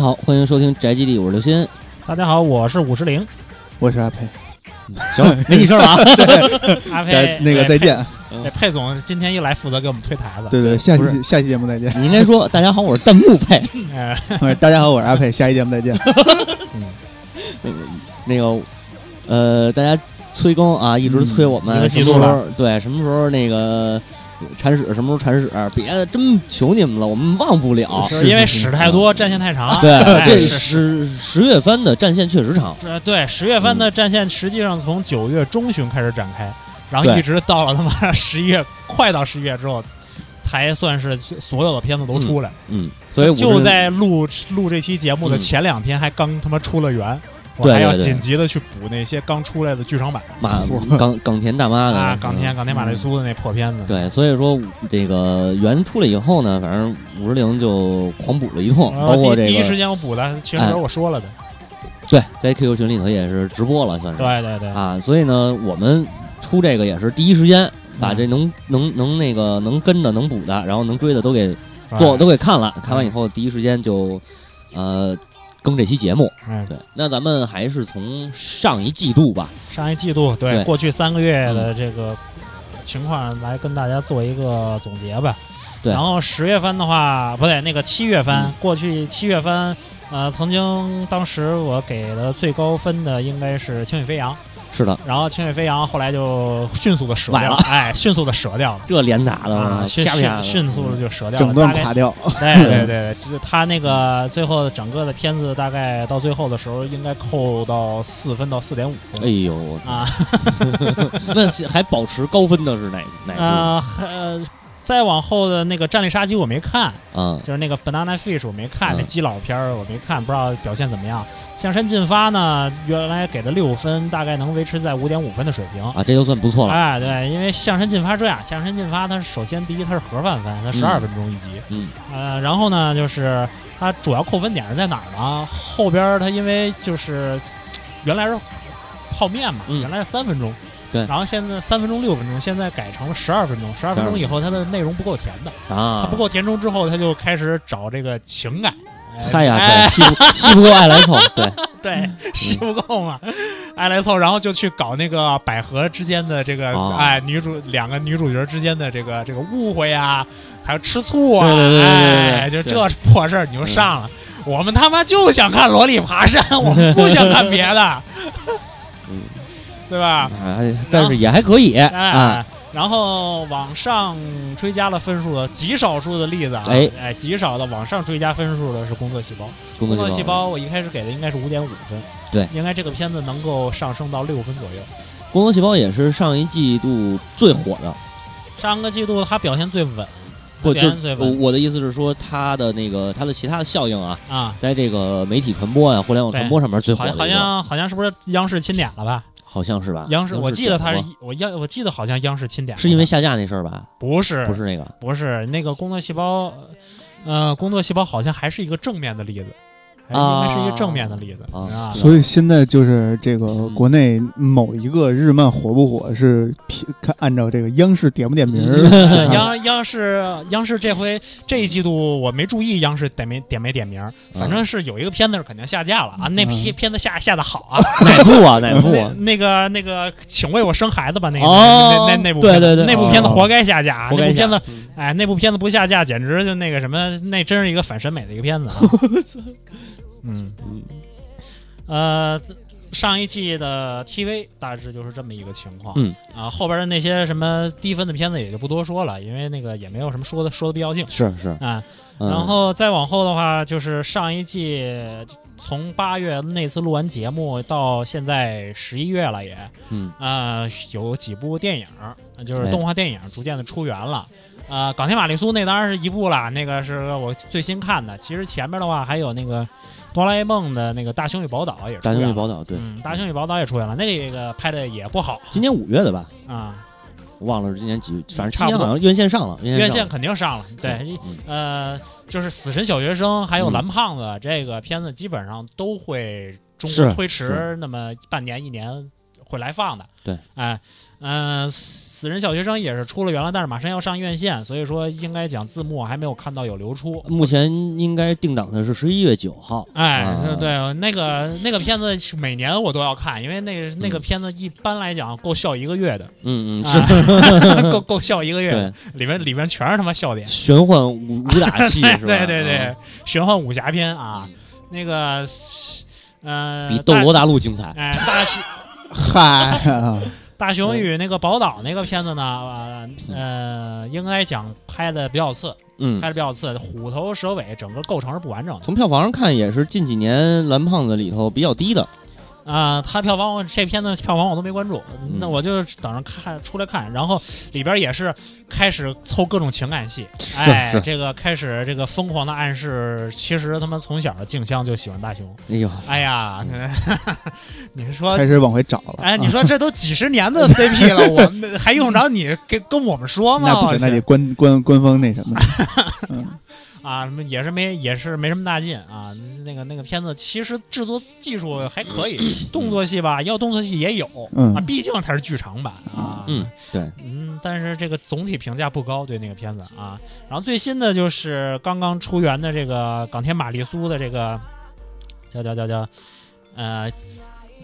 大家好，欢迎收听宅基地，我是刘鑫。大家好，我是五十铃，我是阿佩。行，没你事了啊。阿佩再那个再见。那，佩总今天又来负责给我们推台子。对对，下期下期节目再见。你应该说大家好，我是弹幕配。哎，不是大家好，我是阿佩，下期节目再见。那个呃，大家催更啊，一直催我一们个季什么时候对什么时候那个铲屎，什么时候铲屎，别的真求你们了，我们忘不了。是因为屎太多，战线太长。对，哎这十十月番的战线确实长。呃，对，十月番的战线实际上从九月中旬开始展开，然后一直到了他妈十一月，快到十一月之后，才算是所有的片子都出来。嗯，所以我就在录录这期节目的嗯前两天，还刚他妈出了源，我还要紧急的去补那些刚出来的剧场版。马 冈冈田大妈的啊，冈田嗯冈田马丽苏的那破片子。对，所以说这个原出来以后呢，反正五十铃就狂补了一通，包括这个第一时间我补的，其实哎。我说了的。对，在 QQ 群里头也是直播了，算是。对对对，啊，所以呢，我们出这个也是第一时间把嗯。这能能能那个能跟的能补的，然后能追的都给哎做都给看了，看完以后第一时间就呃更这期节目。嗯，对，那咱们还是从上一季度吧，上一季度对对。过去三个月的这个情况来跟大家做一个总结吧。对。然后十月份的话，不对，那个七月份，嗯。过去七月份，呃，曾经当时我给的最高分的应该是《轻羽飞扬》，是的，然后《清水飞扬》后来就迅速的折掉了哎，迅速的折掉了。这连打的啊，迅啪啪的迅迅速的就折掉了，整段垮掉。对 对对，就是他那个最后整个的片子大概到最后的时候，应该扣到四分到四点五分。哎呦，我啊，那还保持高分的是哪哪部？呃，还呃，再往后的那个《战力杀机》我没看，嗯，就是那个《Banana Fish》我没看，嗯那基佬片儿我没看，不知道表现怎么样。向山进发呢，原来给的六分，大概能维持在五点五分的水平。啊，这就算不错了。哎，对，因为向山进发这样，向山进发它首先第一它是盒饭番，它十二分钟一集，嗯，呃，然后呢就是它主要扣分点是在哪儿呢？后边儿它因为就是原来是泡面嘛，嗯原来是三分钟，对。然后现在三分钟六分钟，现在改成了十二分钟，十二分钟以后它的内容不够填的。啊，它啊不，够填充之后，它就开始找这个情感。嗨呀，哎。对，吸不吸不够爱来凑，对，对，吸不够嘛，爱来凑，然后就去搞那个百合之间的这个，哦哎，女主两个女主角之间的这个这个误会啊，还有吃醋啊，哎，就这破事儿你就上了。我们他妈就想看萝莉爬山，我们不想看别的，嗯，对吧？啊，但是也还可以啊，哎，然后往上追加了分数的极少数的例子啊，哎哎，极少的往上追加分数的是工作细胞。工作细胞，我一开始给的应该是五点五分，对，应该这个片子能够上升到六分左右。工作细胞也是上一季度最火的，上个季度它表现最稳，不就最我稳我的意思是说，它的那个它的其他的效应啊，啊。在这个媒体传播啊、互联网传播上面最火好像好像是不是央视钦点了吧？好像是吧？央视，我记得他是我央我记得好像央视钦点，是因为下架那事儿吧？不是。不是那个，不是那个工作细胞，呃，工作细胞好像还是一个正面的例子，应该是一个正面的例子啊啊。所以现在就是这个嗯国内某一个日漫火不火是凭看按照这个央视点不点名 央央视央视这回这一季度我没注意央视点没点没点名儿，反正是有一个片子是肯定下架了啊，那片嗯片子下下的好 啊，哪部啊？哪部那个那个，请为我生孩子吧，那个、哦那那那部对对对片子那部片子哦活该下架，啊那部片子，嗯哎，那部片子不下架，简直就那个什么，那真是一个反审美的一个片子啊。嗯，嗯呃，上一季的 TV 大致就是这么一个情况。嗯啊，后边的那些什么低分的片子也就不多说了，因为那个也没有什么说的说的必要性是是，啊。嗯然后再往后的话，就是上一季从八月那次录完节目到现在十一月了也，嗯呃，有几部电影，就是哎动画电影逐渐的出源了。呃，港天玛丽苏那当然是一部了，那个是我最新看的。其实前面的话还有那个哆啦 A 梦的那个大雄与宝岛也出大。雄与宝岛对，嗯，大雄与宝岛也出现了，那个拍的也不好今年五月的吧？啊、我忘了是今年几，反正今差不多好像院线上了，院院线上了肯定上了。对，嗯呃，就是《死神小学生》还有嗯《蓝胖子》这个片子，基本上都会中是推迟是那么半年一年，会来放的。对，哎，嗯、死人小学生也是出了源了，但是马上要上院线，所以说应该讲字幕还没有看到有流出。目前应该定档的是十一月九号。哎，啊对对，那个那个片子每年我都要看，因为那个那个嗯片子一般来讲够笑一个月的，嗯嗯，啊是 够够笑一个月的，里面里面全是他妈笑点。玄幻武武打戏 是吧？对对对啊，，玄幻武侠片啊，那个呃，比《斗罗大陆》精彩。哎大雄嗨啊，大雄与那个宝岛那个片子呢，呃呃，应该讲拍的比较次，嗯拍，的比较次，虎头蛇尾，整个构成是不完整的。从票房上看，也是近几年蓝胖子里头比较低的。啊、他票房我这片子票房我都没关注，嗯那我就等着看出来看，然后里边也是开始凑各种情感戏，哎，是这个开始这个疯狂的暗示，其实他妈从小静香就喜欢大雄，哎呦，哎呀，你说开始往回找了。哎，你啊说这都几十年的 CP 了，我们还用着你跟跟我们说吗？那不行，那得官官官方那什么。嗯，啊，什么也是没也是没什么大劲啊。那个那个片子其实制作技术还可以，动作戏吧，要动作戏也有嗯啊，毕竟它是剧场版啊。嗯，对，嗯，但是这个总体评价不高，对那个片子啊。然后最新的就是刚刚出园的这个港天玛丽苏的这个叫叫叫叫呃，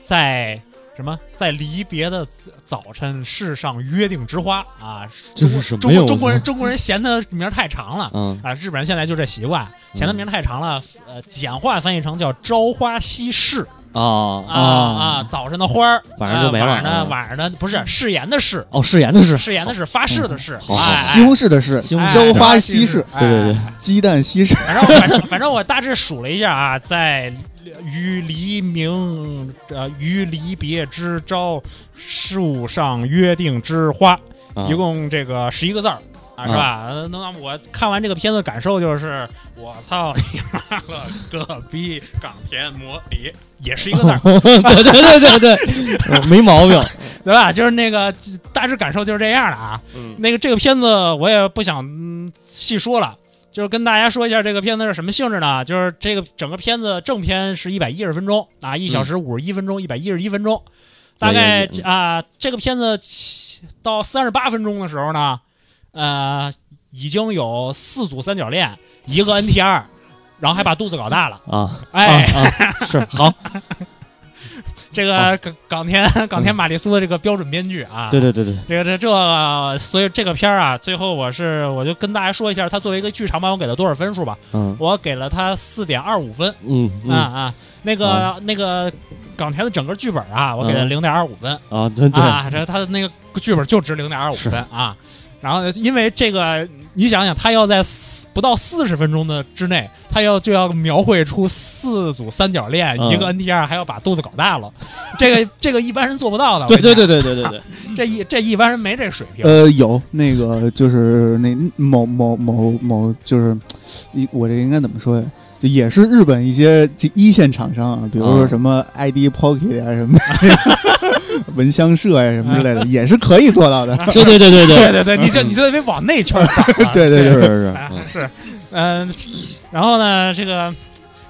在什么？在离别的早晨世上约定之花。啊？这中是什么中国中国人中国人嫌它名儿太长了。嗯。啊，日本人现在就这习惯，嫌它名儿太长了，呃，简化翻译成叫朝花夕拾啊啊啊啊，早上的花儿，晚上就没了。呃晚上呢，嗯晚上呢不是誓言的誓，哦，誓言的誓。誓言的誓，发誓的誓，西红柿的柿，西红朝花夕拾，哎。对对对。鸡蛋西施。反正反正反正我大致数了一下啊，在于黎明呃于离别之朝树上约定之花，啊。一共这个十一个字儿。啊，是吧？呃那我看完这个片子感受就是，我操你妈了个逼！冈田模里也是一个字儿，对对对对对，嗯 没毛病。对吧？就是那个大致感受就是这样的啊。嗯那个这个片子我也不想嗯细说了，就是跟大家说一下这个片子是什么性质呢？就是这个整个片子正片是一百一十分钟啊，一小时五十一分钟，一百一十一分钟，大概嗯啊、这个片子起到三十八分钟的时候呢，呃，已经有四组三角恋，一个 NTR，然后还把肚子搞大了，啊，哎，啊啊是好，这个港港田港田玛丽苏的这个标准编剧啊，对对对对，这个这这，所以这个片儿啊，最后我是我就跟大家说一下，他作为一个剧场版，我给了多少分数吧？嗯。我给了他四点二五分、嗯嗯。啊啊。那个、那个港台的整个剧本啊，我给了嗯。零点二五分、啊，对对，啊，这他的那个剧本就值零点二五分啊。然后因为这个，你想想，他要在四不到四十分钟的之内，他要就要描绘出四组三角恋，嗯一个 NTR 还要把肚子搞大了，这个这个一般人做不到的。对对对对对对对，这一这一般人没这水平。呃，有那个就是那某某某某，就是一我这应该怎么说呀？就也是日本一些这一线厂商啊，比如说嗯什么 ID Pocket 啊，什么 蚊香社呀、什么之类的，也是可以做到的。对对对对对，对对对，你就你就得往那圈儿找啊。对对对，是是是，哎嗯是，嗯，然后呢，这个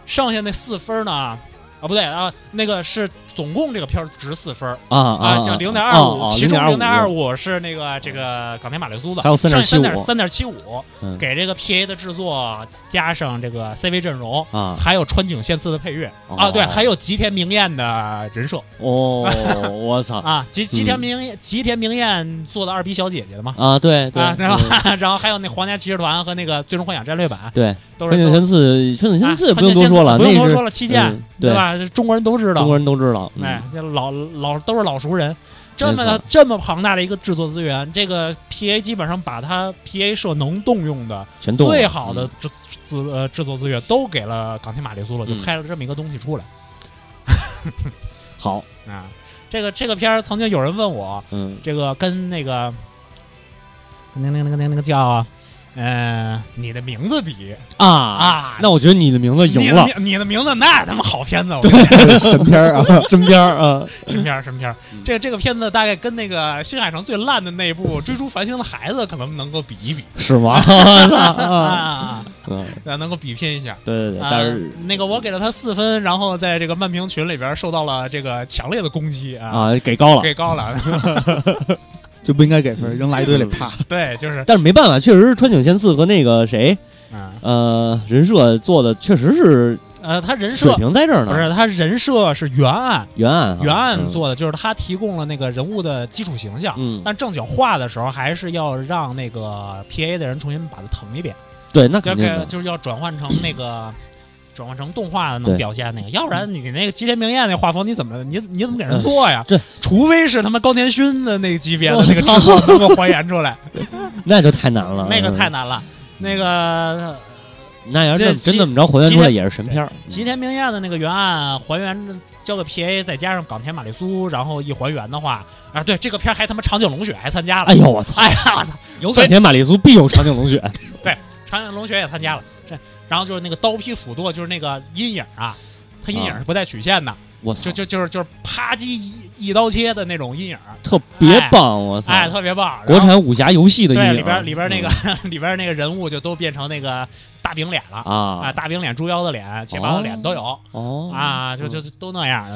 剩下那四分呢，啊不对啊，那个是总共这个片儿值四分儿。啊啊，就零点二五，其中零点二五，是那个这个港台马丽苏的，还有三点3.75三点七五嗯。给这个 PA 的制作加上这个 CV 阵容。啊。还有川井宪次的配乐。啊，哦对，还有吉田明彦的人设。哦，我操。啊，吉吉田明吉田明彦做的二逼小姐姐的嘛，啊，对对啊，然后嗯 然后还有那皇家骑士团和那个最终幻想战略版，对，都是都川井宪次，川井宪次啊不用多说了，不用多说了，七剑嗯对。吧？这中国人都知道，中国人都知道，嗯哎，这老老都是老熟人。这么这么庞大的一个制作资源，这个 PA 基本上把它 PA 社能动用的最好的嗯制资呃制作资源都给了冈田玛丽苏了，就嗯拍了这么一个东西出来 好，啊。这个这个片儿曾经有人问我，嗯这个跟那个那那那个那个那个叫嗯，你的名字比啊啊那我觉得你的名字你赢了，的你的名字那他妈好片子，神片儿啊，神片儿啊，神片儿什么片？这这个片子大概跟那个新海诚最烂的那部《追逐繁星的孩子》可能能够比一比是吗？啊啊，啊，嗯，啊能够比拼一下。对对对，啊但是那个我给了他四分，然后在这个漫评群里边受到了这个强烈的攻击啊，啊给高了，给高了。就不应该给分，扔垃圾堆里 啪。对，就是但是没办法，确实是川井宪次和那个谁，嗯呃，人设做的确实是呃，他人水设平在这儿呢，不是他人设是原案，原案原案嗯。做的就是他提供了那个人物的基础形象。嗯，但正经画的时候，还是要让那个 P A 的人重新把它腾一遍，对，那就肯定，就是要转换成那个转换成动画的能对。表现那个，要不然你那个吉田明彦那画风，你怎么你你怎么给人做呀？这除非是他妈高田勋的那个级别的那个制作能够还原出来，那就太难了，那个嗯太难了。那个那要是真真这么着还原出来也是神片儿，吉田明彦的那个原案还原交给 P A，再加上冈田玛丽苏，然后一还原的话，啊，对这个片儿还他妈长颈龙雪还参加了，哎呦我操，哎呀我操，有冈田玛丽苏必有长颈龙雪，长颈龙雪也参加了，这然后就是那个刀劈斧剁，就是那个阴影啊，它阴影是不带曲线的，我操就，就就是就是啪叽一一刀切的那种阴影，特别棒，我操，哎，特别棒。国产武侠游戏的阴影，对里边里边那个嗯。里边那个人物就都变成那个大饼脸了啊，啊，大饼脸、猪腰子脸、结巴的脸都有。哦。啊，就就就都那样，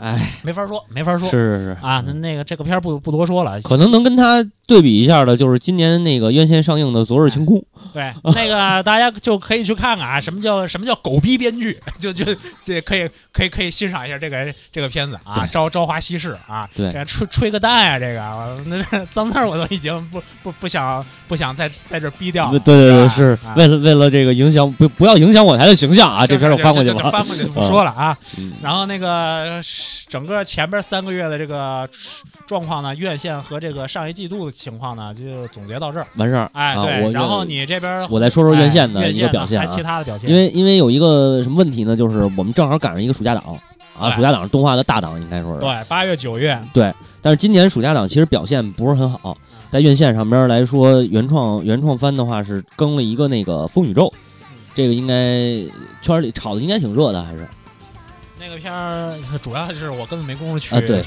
哎，没法说，没法说是是是啊。那那个这个片儿不不多说了，可能能跟他对比一下的，就是今年那个院线上映的《昨日晴空》对，那个大家就可以去看看啊，什么叫什么叫狗逼编剧，就就这可以可以可以欣赏一下这个这个片子啊，朝朝花夕拾啊，对这吹吹个蛋啊，这个我那脏字我都已经不不不想不想在在这逼掉了，对对对，是为了为了这个影响不不要影响我台的形象啊，这片儿我翻过去了。翻过去就不说了啊。嗯然后那个整个前边三个月的这个状况呢，院线和这个上一季度的情况呢，就总结到这儿。完事儿，哎，啊对，我然后你这边我再说说院线的哎一个表现还其啊，他的表现，因为因为有一个什么问题呢，就是我们正好赶上一个暑假档啊，暑假档是动画的大档，应该说是。对八月九月对，但是今年暑假档其实表现不是很好，在院线上边来说，原创原创番的话是更了一个那个《风宇宙》，这个应该圈里炒的应该挺热的，还是那个片儿主要是我根本没工夫去啊对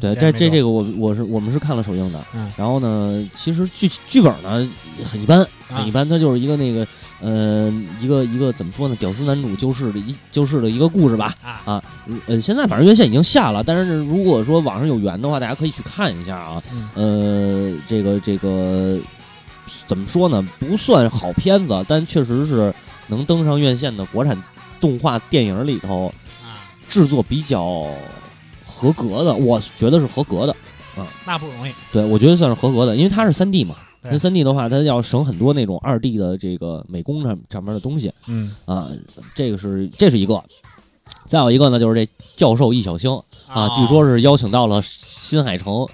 对，这这个我我是我们是看了首映的，嗯然后呢，其实剧剧本呢很一般，很一般，它就是一个那个呃一个一个怎么说呢，屌丝男主救世的一救世的一个故事吧。啊，呃，现在反正院线已经下了，但是如果说网上有缘的话，大家可以去看一下啊。嗯呃，这个这个怎么说呢？不算好片子，但确实是能登上院线的国产动画电影里头啊，制作比较合格的，我觉得是合格的。嗯那不容易，对，我觉得算是合格的，因为它是三 D 嘛。对跟三 D 的话，它要省很多那种二 D 的这个美工上上面的东西嗯啊，这个是这是一个。再有一个呢，就是这教授易小星啊，据说是邀请到了新海诚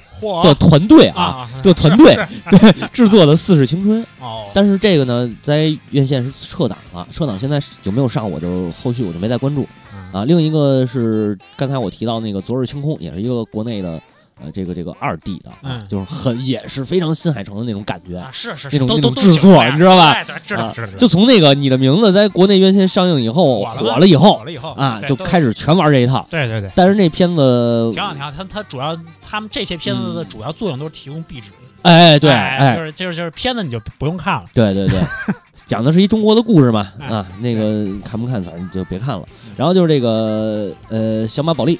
的团队啊，啊，这团队是是制作的《四世青春》。哦，但是这个呢，在院线是撤档了，撤档现在有没有上，我就后续我就没再关注嗯啊。另一个是刚才我提到那个《昨日清空》，也是一个国内的呃这个这个二 D 的，就是很也是非常新海诚的那种感觉。啊是是那种那种制作你知道吧哎对，知道啊知道，就从那个你的名字在国内院线上映以后火了以后火了以后啊，就开始全玩这一套。对对对。但是那片子，挺好挺好，它它主要他们这些片子的主要作用都是提供壁纸，哎，对，哎，哎就，是就是就是片子你就不用看了，对对对，讲的是一中国的故事嘛，哎啊，那个看不看反正就别看了。然后就是这个呃小马宝莉。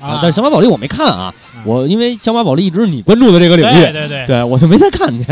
啊，但是小马宝莉我没看啊，嗯我因为小马宝莉一直是你关注的这个领域，对对对，对我就没再看去，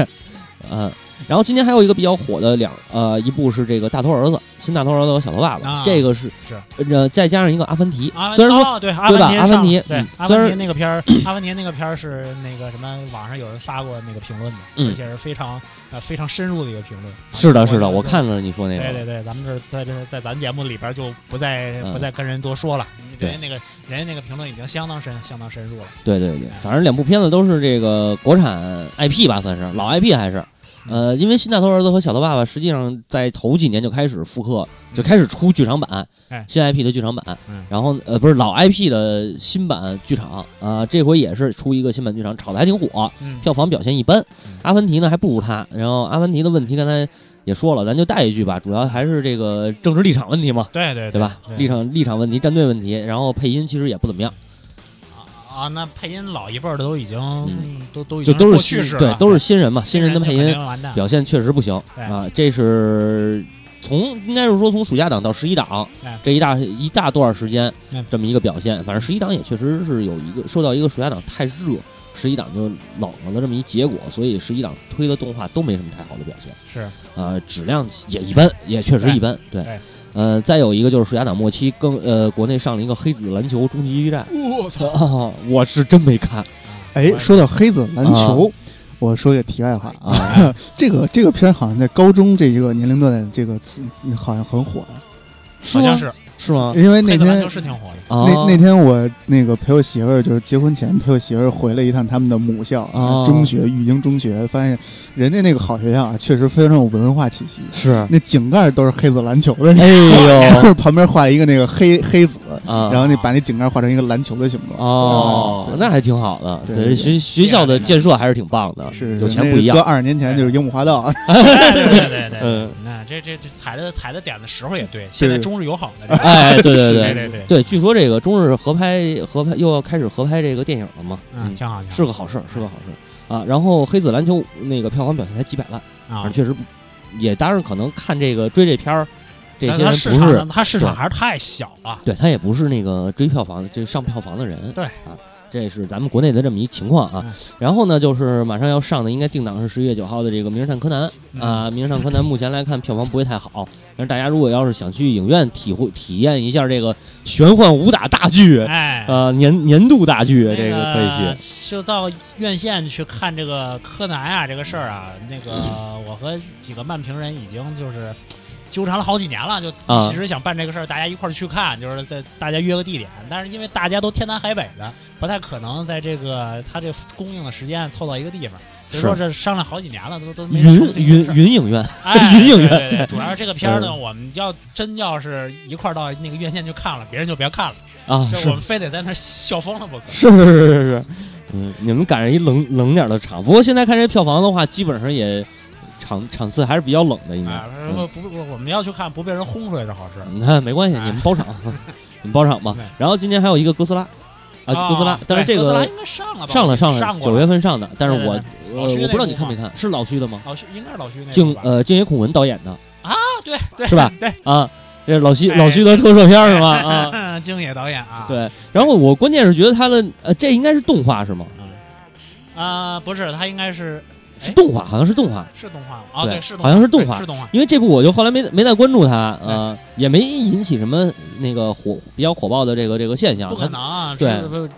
嗯。然后今年还有一个比较火的两呃一部是这个大头儿子新大头儿子和小头爸爸，啊这个是是。呃再加上一个阿凡提，阿虽然说哦对阿对吧凡提阿凡提对嗯虽然阿凡提那个片儿，阿凡提那个片儿是那个什么网上有人发过那个评论的，嗯。而且是非常呃非常深入的一个评论。是的，是的，我我看了你说那个，对对对，咱们这在这在咱节目里边就不再嗯。不再跟人多说了，对。人家那个人家那个评论已经相当深相当深入了。对对对，反正两部片子都是这个国产 IP 吧，算是老 IP 还是呃，因为新大头儿子和小头爸爸实际上在头几年就开始复刻，就开始出剧场版，哎新 IP 的剧场版，嗯然后呃不是老 IP 的新版剧场啊、这回也是出一个新版剧场，炒的还挺火，嗯票房表现一般嗯。阿凡提呢还不如他，然后阿凡提的问题刚才也说了，咱就带一句吧，主要还是这个政治立场问题嘛，对对对吧？立场立场问题、站队问题，然后配音其实也不怎么样，啊，那配音老一辈儿的都已经、嗯都都已就都是去新对式了，都是新人嘛，新新人的配音。表现确实不行啊。这是从应该是说从暑假档到十一档哎这一大一大段时间嗯这么一个表现。反正十一档也确实是有一个受到一个暑假档太热，十一档就冷了的这么一结果，所以十一档推的动画都没什么太好的表现。是呃，质量也一般，也确实一般。对对，呃，再有一个就是暑假档末期更呃国内上了一个黑子篮球终极一战，我操！啊，我是真没看。哎，说到黑子篮球，我说一个题外话啊，这个这个片儿好像在高中这一个年龄段的这个词好像很火，的好像是是吗？因为那天篮球是挺火的。啊，那那天我那个陪我媳妇儿，就是结婚前陪我媳妇儿回了一趟他们的母校、哦中学育英中学，发现人家那个好学校啊，确实非常有文化气息。是，那井盖都是黑子篮球的，哎呦 就是旁边画一个那个黑黑子，啊，然后你把那井盖画成一个篮球的形状。哦那还挺好的。对对，学学校的建设还是挺棒的，是有钱不一样那个搁。二十年前就是樱木花道，对对对对对，嗯那这这这踩的踩的点的时候也对，现在中日友好的这个，哎，对对对 对对对，据说这个中日合拍合拍又要开始合拍这个电影了嘛？嗯，挺好，是个好事儿，是个好事儿啊。然后黑子篮球那个票房表现才几百万，啊。确实也当然可能看这个追这片儿，这些人不是市场，它市场还是太小了。对他也不是那个追票房这上票房的人，对啊，这是咱们国内的这么一情况啊嗯。然后呢，就是马上要上的，应该定档是十一月九号的这个《名侦探柯南》嗯啊，《名侦探柯南》目前来看票房不会太好，但是大家如果要是想去影院体会体验一下这个玄幻武打大剧，哎，呃，年年度大剧，这个可以去。就到院线去看这个柯南啊，这个事儿啊，那个 我和几个漫评人已经就是纠缠了好几年了，就啊。其实想办这个事儿，大家一块儿去看，就是在大家约个地点，但是因为大家都天南海北的，不太可能在这个他这供应的时间凑到一个地方。所以说是。这商量好几年了，都都没云云云影院，哎，云影院。对对对，主要是这个片儿呢，嗯我们要真要是一块儿到那个院线去看了，别人就别看了，啊，就我们非得在那儿笑疯了不可。是是是是是，嗯，你们赶上一冷冷点儿的场，不过现在看这票房的话，基本上也场场次还是比较冷的，应该。不不不，我们要去看不被人轰出来是好事。你看没关系，哎你们包场，你们包场吧。然后今天还有一个哥斯拉，啊，哥斯拉哦，但是这个哥斯拉应该上了吧？上了上了，九月份上的，但是我我不知道你看没看，是老徐的吗？老徐应该是老徐那静呃静野孔文导演的啊，对对是吧对，啊，这是老徐哎老徐的特摄片是吧？啊，啊，京野导演啊，对。然后我关键是觉得他的呃，这应该是动画是吗？啊，不是，他应该是是动画，好像是动画。是动画吗啊，对对，是动好像是动画是动画。因为这部我就后来没没再关注它，呃，也没引起什么那个火比较火爆的这个这个现象。不可能啊！对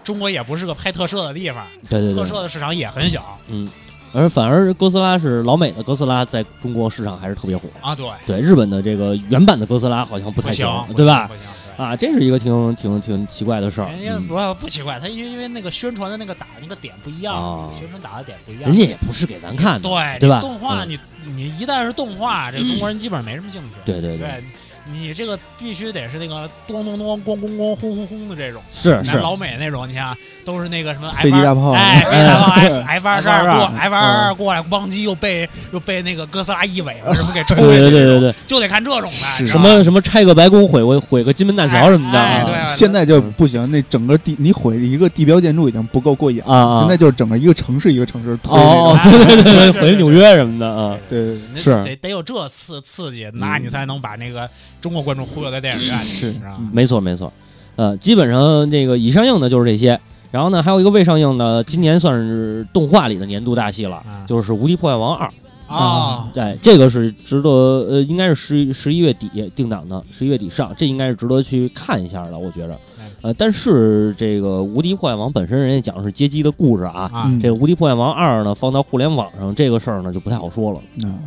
中国也不是个拍特摄的地方，对对对特，摄的市场也很小嗯，而反而哥斯拉是老美的哥斯拉，在中国市场还是特别火。啊。对，对，日本的这个原版的哥斯拉好像不太不行，对吧？行？不行，对啊，这是一个挺挺挺奇怪的事儿。人家嗯不不奇怪，他因为因为那个宣传的那个打那个点不一样啊，宣传打的点不一样。人家也不是给咱看的，对对吧动画嗯你你一旦是动画，这中国人基本上没什么兴趣。对对对，对，你这个必须得是那个咚咚咚、咣咣咣、轰轰轰的这种。是是，咱老美那种，你看都是那个什么 F 飞机大炮。哎，飞机大炮 F F 二十二过 F 二二过来，咣叽又被又被那个哥斯拉一尾巴什么给抽对下去，对对对对，就得看这种的，什么什么拆个白宫毁个毁个金门大桥什么的对啊现在就不行，那整个地你毁一个地标建筑已经不够过瘾了，啊啊。现在就是整个一个城市一个城市推。对对对对对对，回纽约什么的啊，对对那是。得得有这刺刺激，那嗯你才能把那个中国观众忽悠在电影院里，是？没错没错，呃，基本上这个已上映的就是这些，然后呢，还有一个未上映的，今年算是动画里的年度大戏了，啊就是《无敌破坏王二》。啊，哎，这个是值得，呃，应该是十一十一月底定档的，十一月底上，这应该是值得去看一下的，我觉着哎。呃，但是这个《无敌破坏王》本身人家讲的是街机的故事啊，这个《无敌破坏王二》呢放到互联网上这个事儿呢就不太好说了。嗯，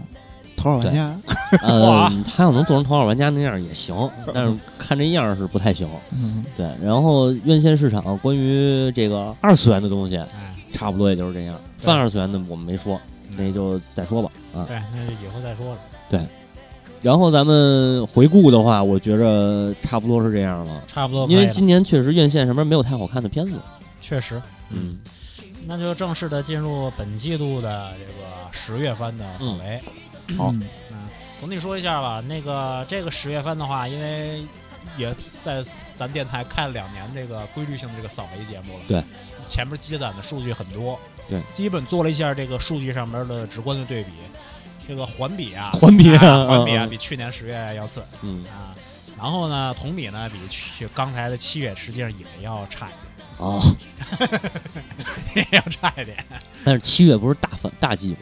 头号玩家，呃，他要能做成头号玩家那样也行，但是看这样是不太行。嗯，对，然后院线市场关于这个二次元的东西，哎，差不多也就是这样。泛二次元的我们没说，那就再说吧啊。对，那就以后再说了。对。然后咱们回顾的话，我觉着差不多是这样了，差不多因为今年确实院线上面没有太好看的片子。确实，嗯，那就正式的进入本季度的这个十月番的扫雷。好嗯总体说一下吧，那个这个十月份的话，因为也在咱电台开了两年这个规律性的这个扫雷节目了。对，前面积攒的数据很多。对，基本做了一下这个数据上面的直观的对比，这个环比啊，环比啊啊环比啊，比去年十月要次嗯啊。然后呢，同比呢比去刚才的七月实际上也要差一点哦，点，也要差一点。但是七月不是大反大季吗？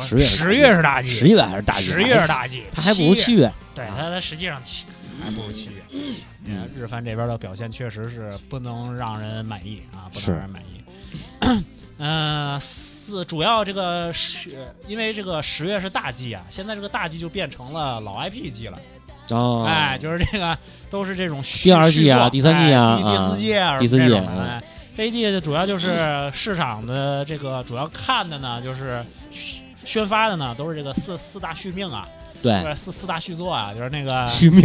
不十月是十月是大季，十月还是大季？十月是大季，它还不如七月。对它，它实际上七还不如七月。嗯，日番这边的表现确实是不能让人满意啊，不能让人满意。嗯、四主要这个十，因为这个十月是大季啊，现在这个大季就变成了老 IP 季了。哦，哎，就是这个都是这种续第二季啊第三季啊哎第四季啊，第四季这种的嗯哎这一季主要就是市场的这个主要看的呢，就是宣宣发的呢，都是这个四四大续命啊，对，四四大续作啊，就是那个续命，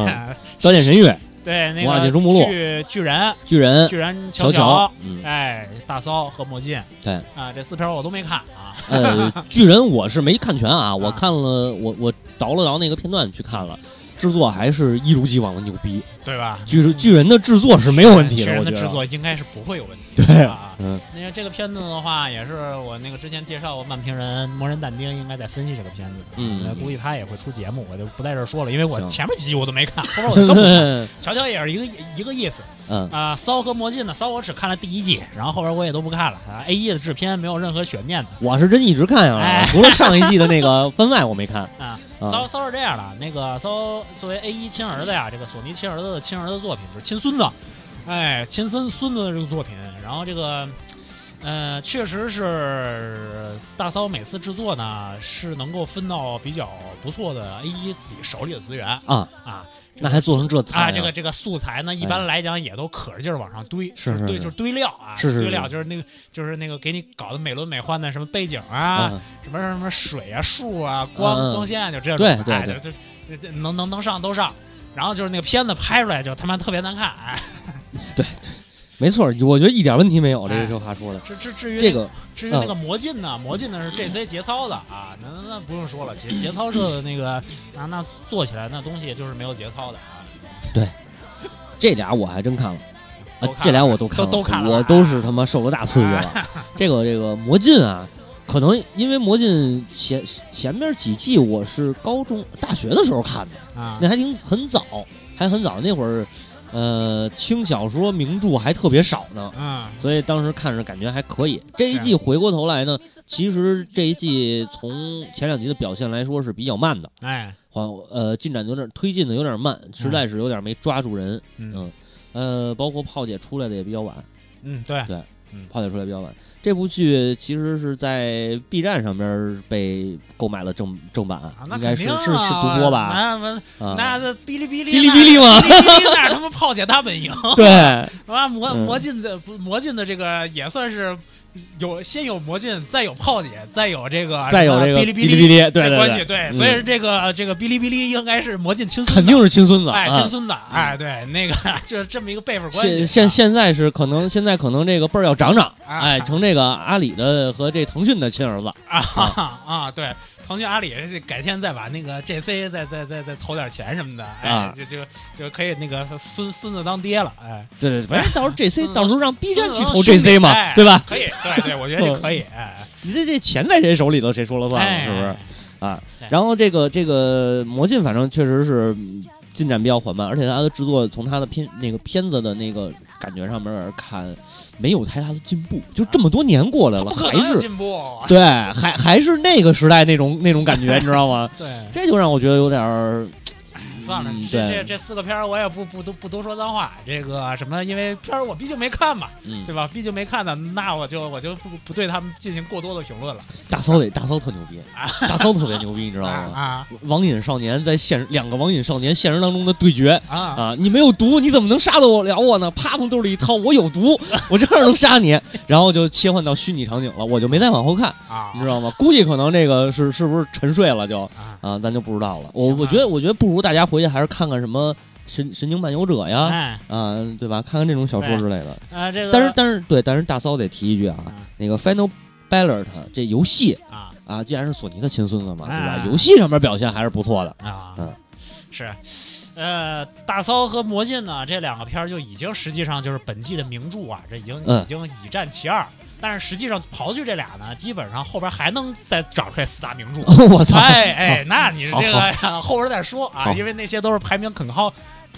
刀剑神域、对那个界中目录。巨巨人、巨人、巨人乔乔，嗯，哎，大骚和魔镜，对。啊，这四篇我都没看啊，呃，巨人我是没看全啊，我啊看了，我我倒了倒那个片段去看了，制作还是一如既往的牛逼，对吧？巨巨人的制作是没有问题的，巨人。的制作应该是不会有问题的。对啊，嗯，那个这个片子的话，也是我那个之前介绍过漫评人魔人但丁应该在分析这个片子，嗯呃估计他也会出节目，我就不在这儿说了，因为我前面几集我都没看，后边我就更不看。乔乔也是一个一个意思嗯，啊、骚和魔镜呢，骚我只看了第一季，然后后边我也都不看了啊。A 一的制片没有任何悬念的我是真一直看下来除了上一季的那个番外我没看。啊。啊骚骚是这样的，那个骚作为 A 一亲儿子呀，这个索尼亲儿子的亲儿子作品就是亲孙子，哎，亲孙孙子的这个作品，然后这个。呃，确实是大骚每次制作呢是能够分到比较不错的 A 一自己手里的资源啊啊，那还做成这啊，啊这个这个素材呢，一般来讲也都可着劲儿往上堆，是堆是是是就是堆料啊，堆料就是那个就是那个给你搞的美轮美奂的什么背景啊，啊，什么什么水啊、树啊、光、光线啊，就这种，对对哎，就就能能能上都上。然后就是那个片子拍出来就他妈特别难看，哎，对没错，我觉得一点问题没有。这哎个这话说的，至至至于这个至于那个魔镜呢，魔镜呢是 J C 节操的啊，那那那不用说了，节节操社的那个那那做起来那东西就是没有节操的啊。对这俩我还真看了。这俩我都看了，都都看了我都是他妈受了大刺激了。这个这个魔镜啊，可能因为魔镜前前面几季我是高中、大学的时候看的，啊。那还挺很早，还很早那会儿，呃，轻小说名著还特别少呢，啊。所以当时看着感觉还可以。这一季回过头来呢，其实这一季从前两集的表现来说是比较慢的，哎。缓呃进展有点推进的有点慢，实在是有点没抓住人。嗯。嗯。呃，包括炮姐出来的也比较晚，嗯对。对嗯炮姐出来比较晚。这部剧其实是在 B 站上边被购买了正正版，啊，应该是是是独播吧？那那啊，那这哔哩哔哩哔哩哔哩嘛哔哩哔哩那是他妈炮姐大本营。对，啊，魔嗯魔镜的不魔镜的这个也算是有先有魔镜，再有炮姐，再有这个再有这个哔哩哔哩哔哩，对对关系，对，所以这个这个哔哩哔哩应该是魔镜亲肯定是亲孙子，哎啊亲孙子，哎对，那个 就是这么一个辈分关系。现现现在是可能现在可能这个辈儿要长长，啊哎，成这个阿里的和这腾讯的亲儿子，啊啊对。腾讯、阿里，改天再把那个 JC 再再再再投点钱什么的，哎，啊就就就可以那个孙孙子当爹了，哎，对对，反正到时候 JC 到时候让 B 站去投孙子当兄弟 JC 嘛，哎对吧？可以，对对，我觉得这可以，哎，你这这钱在谁手里头，谁说了算哎，是不是？啊，然后这个这个魔镜，反正确实是嗯进展比较缓慢，而且它的制作从它的片那个片子的那个感觉上面儿看，没有太大的进步，就这么多年过来了，还是进步，对，还还是那个时代那种那种感觉，你知道吗？对，这就让我觉得有点儿算了，嗯这这这四个片儿我也不不多不多说脏话。这个什么，因为片儿我毕竟没看嘛，嗯对，吧？毕竟没看的，那我就我就不不对他们进行过多的评论了。大骚得大骚特牛逼，大骚特别牛逼，你知道吗？啊网瘾少年在现实两个网瘾少年现实当中的对决啊！你没有毒，你怎么能杀得我了我呢？啪，从兜里一掏，我有毒，我这样能杀你。然后就切换到虚拟场景了，我就没再往后看，啊！你知道吗？估计可能这个是是不是沉睡了就啊？啊，咱就不知道了。我我觉得我觉得不如大家回去还是看看什么神神经漫游者呀，哎，啊，对吧？看看这种小说之类的。呃，这个但是但是对，但是大骚得提一句啊，啊那个 Final Ballot 这游戏啊啊，既然是索尼的亲孙子嘛，对吧？哎游戏上面表现还是不错的。啊嗯，是。呃，大骚和魔镜呢，这两个片儿就已经实际上就是本季的名著啊，这已经嗯已经已占其二。但是实际上刨去这俩呢，基本上后边还能再找出来四大名著。我操！哎哎，那你这个后边再说啊，因为那些都是排名很靠，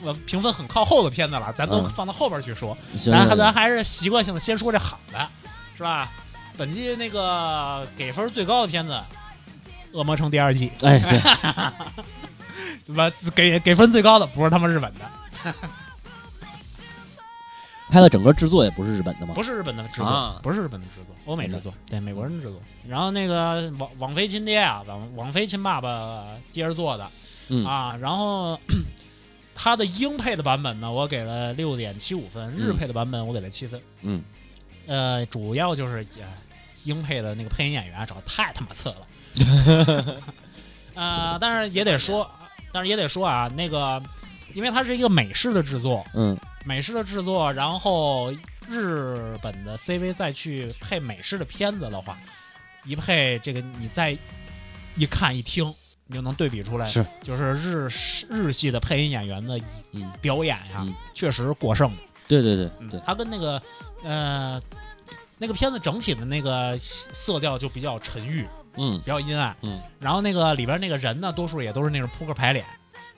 呃，评分很靠后的片子了，咱都嗯放到后边去说。咱咱还是习惯性的先说这好的，是吧？本季那个给分最高的片子，《恶魔城》第二季，哎，对，对吧？给给分最高的不是他们日本的，拍的整个制作也不是日本的吗。不是日本的制作，啊不是日本的制作，欧美制作，对美国人制作。然后那个网网飞亲爹啊，网网飞亲爸爸接着做的，嗯啊，然后 他的英配的版本呢，我给了六点七五分，日配的版本我给了七分。嗯，呃，主要就是呃英配的那个配音演员找的太他妈次了。呃，但是也得说，但是也得说啊，那个因为它是一个美式的制作，嗯美式的制作，然后日本的 CV 再去配美式的片子的话，一配这个你再一看一听，你就能对比出来，是。就是日日系的配音演员的嗯，表演呀、嗯。确实过剩的。对对对嗯。对，它跟那个呃那个片子整体的那个色调就比较沉郁，嗯。比较阴暗。嗯，然后那个里边那个人呢，多数也都是那种扑克牌脸，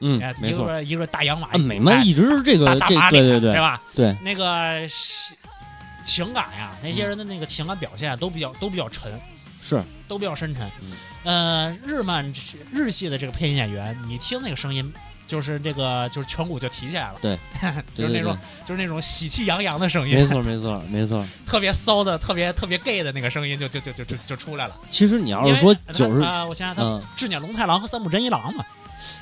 嗯。一个是一个是大洋马啊，美漫哎一直是这个这大大马脸，对对对吧？对，那个是情感呀，那些人的那个情感表现都比较都比较沉，是都比较深沉。嗯呃，日漫日系的这个配音演员，你听那个声音，就是这个就是颧骨就提起来了，对就是那种就是那种喜气洋洋的声音，没错没错没错。特别骚的、特别特别 gay 的那个声音就就就就就就出来了。其实你要是说他九十，啊，我想想，他嗯，志碾龙太郎和三浦真一郎嘛，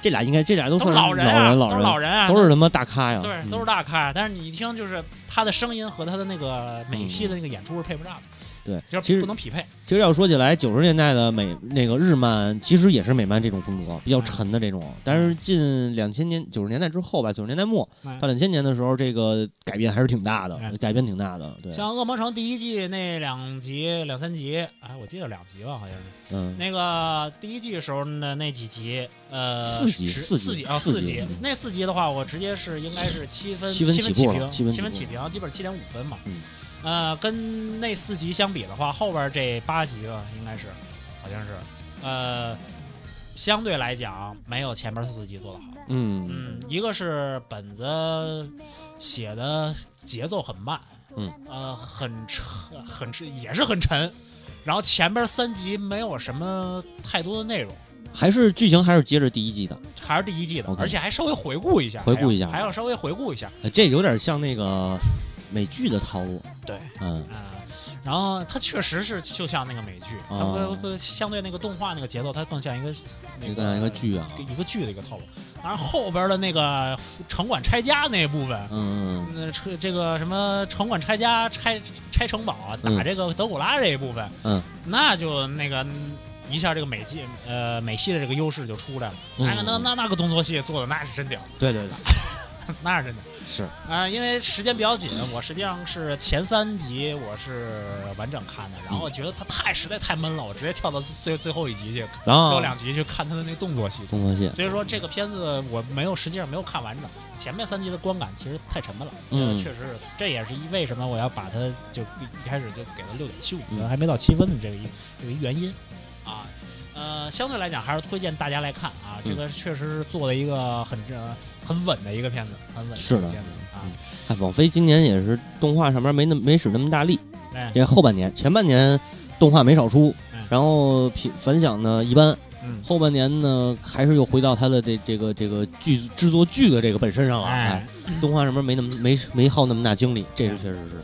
这俩应该这俩都都算老人啊，老人都是老人啊，都是他妈大咖呀。对，嗯都是大咖。但是你一听，就是他的声音和他的那个美戏的那个演出是配不上的，对，就其实不能匹配。其实要说起来，九十年代的美那个日漫，其实也是美漫这种风格，比较沉的这种。但是近两千年九十年代之后吧，九十年代末嗯到两千年的时候，这个改变还是挺大的哎，改变挺大的。对，像《恶魔城》第一季那两集、两三集，哎，我记得两集吧，好像是。嗯，那个第一季的时候的那几集，呃，四集十四集啊，四四集嗯那四集的话，我直接是应该是七分七分分起平，七分起步分起平，基本七点五分嘛。嗯呃，跟那四集相比的话，后边这八集吧，应该是好像是，呃，相对来讲没有前边四集做的好。嗯嗯，一个是本子写的节奏很慢，嗯，呃，很沉，很沉，也是很沉。然后前边三集没有什么太多的内容，还是剧情还是接着第一季的，还是第一季的而且还稍微回顾一下，回顾一下还要稍微回顾一下。哎这有点像那个美剧的套路。对，嗯啊、然后它确实是就像那个美剧，它哦不不相对那个动画那个节奏，它更像一个那个一个一个剧啊，一个剧的一个套路。然后后边的那个城管拆家那部分，嗯嗯那这这个什么城管拆家、拆拆城堡啊，打嗯这个德古拉这一部分，嗯，那就那个一下这个美系呃美系的这个优势就出来了。嗯那个那那那个动作戏做的那是真屌，对对对，那是真屌。是啊、因为时间比较紧，我实际上是前三集我是完整看的，然后我觉得它太实在太闷了，我直接跳到最最后一集去，最然后后两集去看它的那动作戏。动作戏，所以说这个片子我没有实际上没有看完整，前面三集的观感其实太沉闷了，嗯呃确实是，这也是一为什么我要把它就一一开始就给了六点七五分，嗯还没到七分的这个一这个原因啊。呃，相对来讲还是推荐大家来看啊，这嗯个确实是做了一个很呃很稳的一个片子，很稳是的片子啊。嗯哎，网飞今年也是动画上面没那没使那么大力，哎，这后半年前半年动画没少出嗯，然后品反响呢一般，嗯嗯，后半年呢，还是又回到他的这这个这个剧制作剧的这个本身上了。哎，动画上面没那么没没耗那么大精力，这是确实是。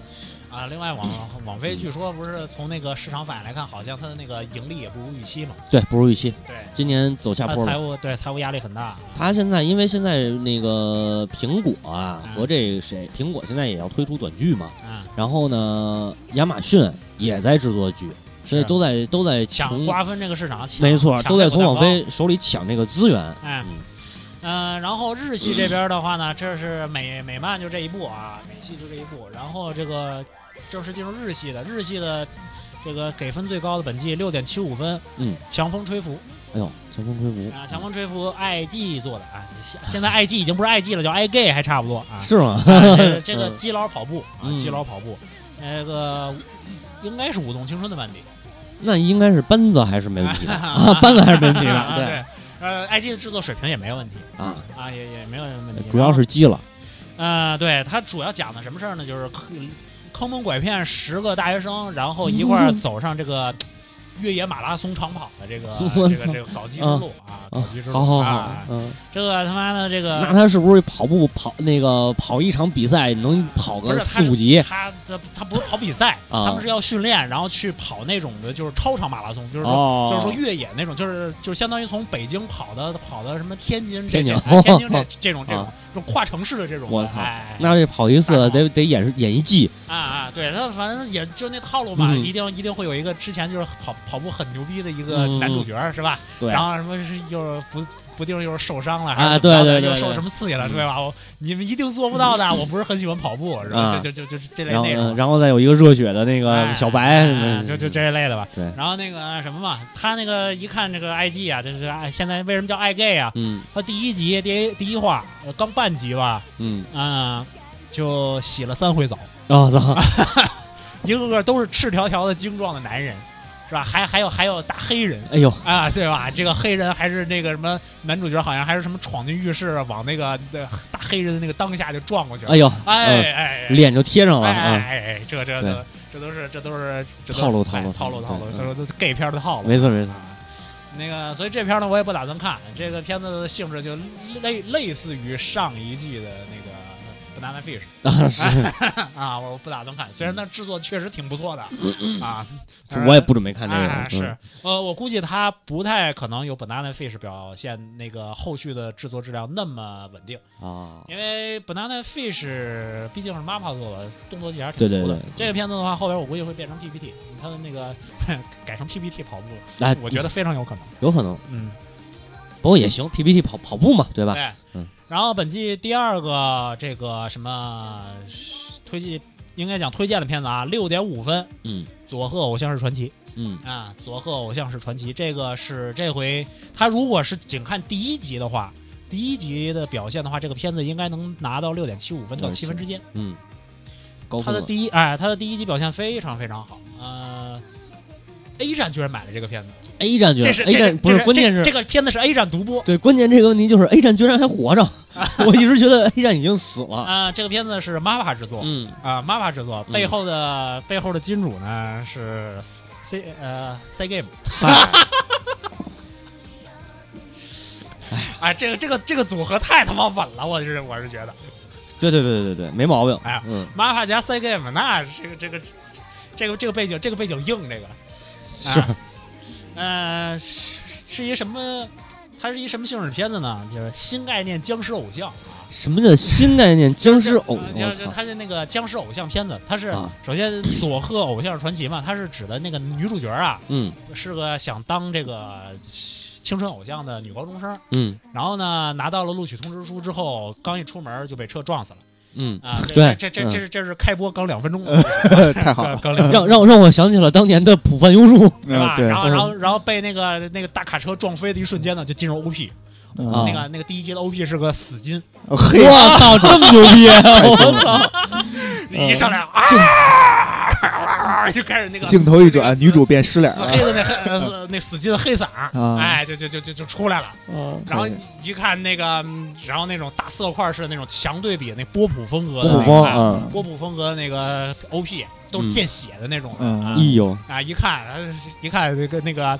啊，另外网网飞据说不是从那个市场反应来看，好像它的那个盈利也不如预期嘛。对，不如预期。对，今年走下坡财务对财务压力很大。他现在因为现在那个苹果啊嗯和这谁，苹果现在也要推出短剧嘛，嗯，然后呢，亚马逊也在制作剧，所以都在都在抢瓜分这个市场，没错，都在从网飞手里抢这个资源。哎嗯，嗯、然后日系这边的话呢，这是美美漫就这一部啊，美系就这一部。然后这个正式进入日系的，日系的这个给分最高的本季六点七五分，嗯，强风吹拂哎呦，强风吹拂啊，强风吹拂，IG 做的啊，现现在 IG 已经不是 IG 了，叫 IG 还差不多啊。是吗？啊这个 这个嗯基佬跑步啊，嗯基佬跑步，那个应该是舞动青春的班底，那应该是班子还是没问题的啊，班子还是没问题啊的，对。呃，IG 的制作水平也没有问题啊，啊，也也没有问题。主要是鸡了。呃，对，它主要讲的什么事儿呢？就是坑坑蒙拐骗十个大学生，然后一块儿走上这个越野马拉松长跑的这个 我这个操这个搞基之路啊，搞啊基之，路好好好啊，，嗯，这个他妈的这个那他是不是跑步跑那个跑一场比赛能跑个四五级他他他不是跑比赛，啊他们是要训练，然后去跑那种的，就是超长马拉松，就是说。哦，就是说越野那种，就是就是相当于从北京跑的跑的什么天津这天津这哎天津这这种这种啊这种跨城市的这种，我操哎，那得跑一次得得演演一季。啊啊，对他反正也就那套路嘛，嗯。一定一定会有一个之前就是跑跑步很牛逼的一个嗯。男主角、是吧？对。然后什么是又是不不定又是受伤了，啊还是对对对对又受什么刺激了，对吧？我你们一定做不到的，我不是很喜欢跑步，是吧？啊就就就就这类内容嗯。然后再有一个热血的那个哎小白，就就这一类的吧。对然后那个什么嘛，他那个一看这个 IG 啊，就是哎，现在为什么叫 IG 啊？嗯他第一集第一第一话，呃刚半集吧，嗯，嗯，就洗了三回澡。啊操，一个个都是赤条条的精壮的男人，是吧？还还有还有大黑人哎呦，啊，对吧？这个黑人还是那个什么男主角，好像还是什么闯进浴室，往那个那大黑人的那个当下就撞过去了。哎呦，哎嗯哎哎，脸就贴上了哎哎啊，哎哎，这这这这都是这都是套路哎套路套路套路，都是 gay 片的套路。没错没错，那个，所以这片呢，我也不打算看。这个片子的性质就类类似于上一季的那个 Banana Fish 啊是，啊，我不打算看。虽然它制作确实挺不错的啊，我也不准备看这个，哎是嗯，呃，我估计它不太可能有 Banana Fish 表现那个后续的制作质量那么稳定，啊，因为 Banana Fish 毕竟是 MAPPA 做的，动作戏还是挺多的对对对。这个片子的话，后边我估计会变成 PPT，它的那个 改成 PPT 跑步，哎，我觉得非常有可能。有可能，嗯，不过也行，PPT 跑跑步嘛，对吧？对，嗯。然后本季第二个这个什么推荐，应该讲推荐的片子啊，六点五分，嗯《佐贺偶像是传奇》。嗯啊，佐贺偶像是传奇，这个是这回他如果是仅看第一集的话，第一集的表现的话，这个片子应该能拿到六点七五分到七分之间。嗯，高他，的第一哎，他的第一集表现非常非常好。呃，A 站居然买了这个片子，A 站居然这是 A 站不是关键是这这个片子是 A 站独播。对，关键这个问题就是 A 站居然还活着，我一直觉得 A 站已经死了。啊、这个片子是 MAPPA 制作，嗯，啊，MAPPA 制作，嗯背后的、背后的金主呢是 C 呃 C Game，哎，这个这个这个组合太他妈稳了，我是我是觉得对对对对对，没毛病。哎呀嗯，MAPPA 加 C Game，那这个这个这个这个背景这个背景硬，这个是啊呃是是一什么？它是一什么性质片子呢？就是新概念僵尸偶像。什么叫新概念僵尸偶？呃就！是它是那个僵尸偶像片子，它是啊首先佐贺偶像传奇嘛，它是指的那个女主角啊，嗯是个想当这个青春偶像的女高中生，嗯然后呢拿到了录取通知书之后，刚一出门就被车撞死了嗯，啊！这对这这这是这是开播刚两分钟，太好了，刚两分钟。让让让我想起了当年的浦饭优树对吧？然后嗯然后然后被那个那个大卡车撞飞的一瞬间呢，就进入 OP，嗯啊那个那个第一集的 OP 是个死金，我操，这么牛逼！我操！一上来啊，就开始那个镜头一转，女主变失脸了。死黑的那黑呃那死金的黑嗓儿，啊。哎，就就就就就出来了。嗯然后一看那个，嗯然后那种大色块是那种强对比，那波普风格的波普风嗯。波普风格的那个 OP 都是见血的那种哎呦，啊！一看，呃一看那个那个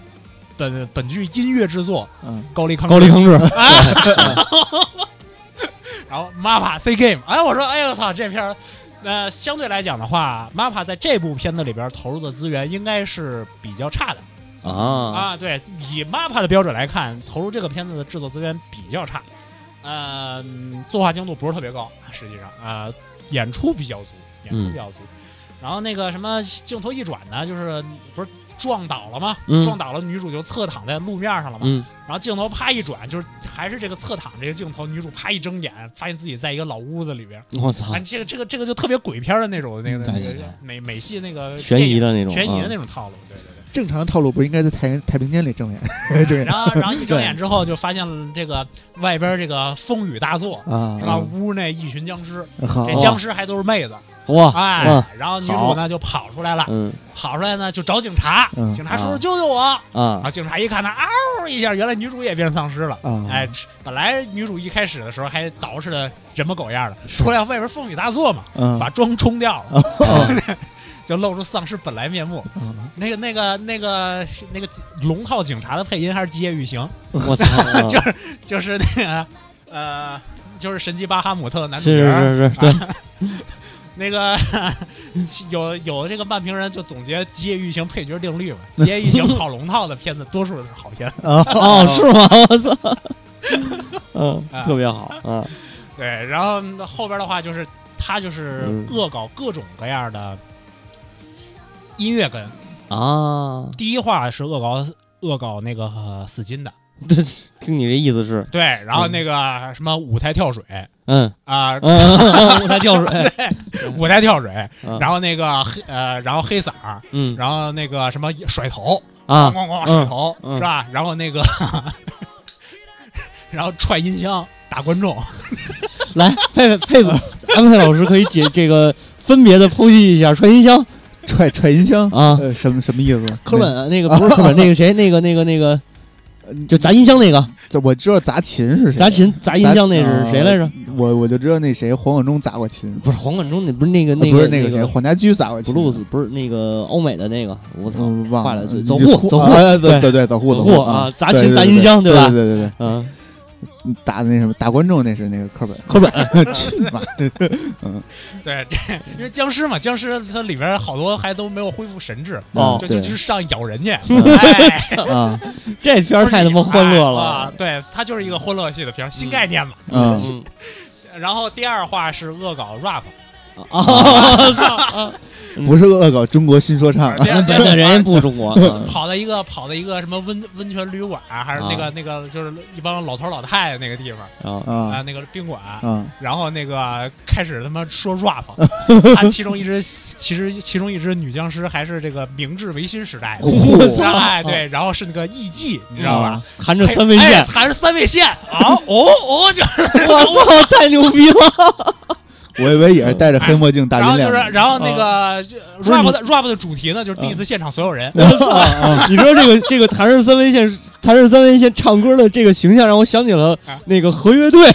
本本剧音乐制作嗯。高丽康高丽康志，然后 MAPPA C Game，哎，我说，哎呦我操，这片儿，呃，相对来讲的话，MAPPA 在这部片子里边投入的资源应该是比较差的。啊，啊。对，以 MAPPA 的标准来看，投入这个片子的制作资源比较差，呃，嗯作画精度不是特别高，实际上，呃，演出比较足，演出嗯。比较足。然后那个什么镜头一转呢，就是不是撞倒了吗？嗯撞倒了，女主就侧躺在路面上了嘛。嗯然后镜头啪一转，就是还是这个侧躺这个镜头，女主啪一睁眼，发现自己在一个老屋子里边。我操啊，，这个这个这个就特别鬼片的那种那个那个美美系那个悬疑的那种，悬疑的嗯那种套路，对对对。正常套路不应该在太太平间里睁眼然后然后一睁眼之后，就发现了这个外边这个风雨大作，啊是吧？屋内一群僵尸，好这僵尸还都是妹子，哇，哎，然后女主呢就跑出来了，嗯。跑出来呢就找警察，嗯。警察叔叔啊救救我！啊。啊，警察一看他，嗷！一下，原来女主也变成丧尸了。啊。哎，本来女主一开始的时候还捯饬的人模狗样的，出来外边风雨大作嘛，嗯。把妆冲掉了，就露出丧尸本来面目。嗯。那个、那个、那个、那个龙套警察的配音还是基业玉行，我操，就是就是那个呃，就是神奇巴哈姆特的男主是角。是是，对，那个 有有这个漫评人就总结基业玉行配角定律嘛，基业玉行跑龙套的片子多数是好片。啊 哦，是吗？我操，嗯，啊特别好嗯，对，然后后边的话就是他就是嗯恶搞各种各样的音乐根。啊，第一话是恶搞恶搞那个、呃死金的，听你这意思是，对，然后那个什么舞台跳水。嗯。啊，嗯，舞台跳水，舞台跳水，嗯。然后那个黑呃，然后黑嗓儿，嗯。然后那个什么甩头，啊。咣咣咣甩头嗯是吧？然后那个，然后踹音箱打观众，来，佩佩佩子，安佩老师可以解这个分别的剖析一下踹音箱。踹踹音箱？啊。呃，什么什么意思？科本啊那个不是科本，那个谁，那个那个那个，就砸音箱那个这我知道砸琴是谁，砸琴砸音箱那是谁来着？？啊我我就知道那谁黄贯中砸过琴，不是黄贯中，那不是那个啊那个那不是那个谁，黄家驹砸过琴，blues，不是那个欧美的那个，我操，嗯，忘了走就户走户啊对对对对，走户走户户啊砸琴砸音箱对对吧对对对嗯，对，打那什么打观众那是那个课本，课本，去你妈的！对，这因为僵尸嘛，僵尸它里边好多还都没有恢复神智，哦就就是上咬人去，嗯哎，啊这片儿太他妈欢乐啊了，！对，它就是一个欢乐系的片儿，新概念嘛。嗯嗯然后第二话是恶搞 rap，啊，我操，不是恶搞中国新说唱，第二第二人家不中国，嗯。跑到一个跑到一个什么温温泉旅馆，还是那个、那个就是一帮老头老太太那个地方啊。啊、啊那个宾馆，啊。然后那个开始他妈说 rap，他其中一只其实其中一只女僵尸还是这个明治维新时代的，哎对，然后是那个艺妓，你知道吧？含着三味哎线，含着三味线，啊哦哦，就我操，太牛逼了！我以为也是戴着黑墨镜大然后就是金链，然后那个 rap 的 rap 的主题呢，就是 diss 现场所有人！你说这个这个弹着三味线弹着三味线唱歌的这个形象，让我想起了那个合乐队，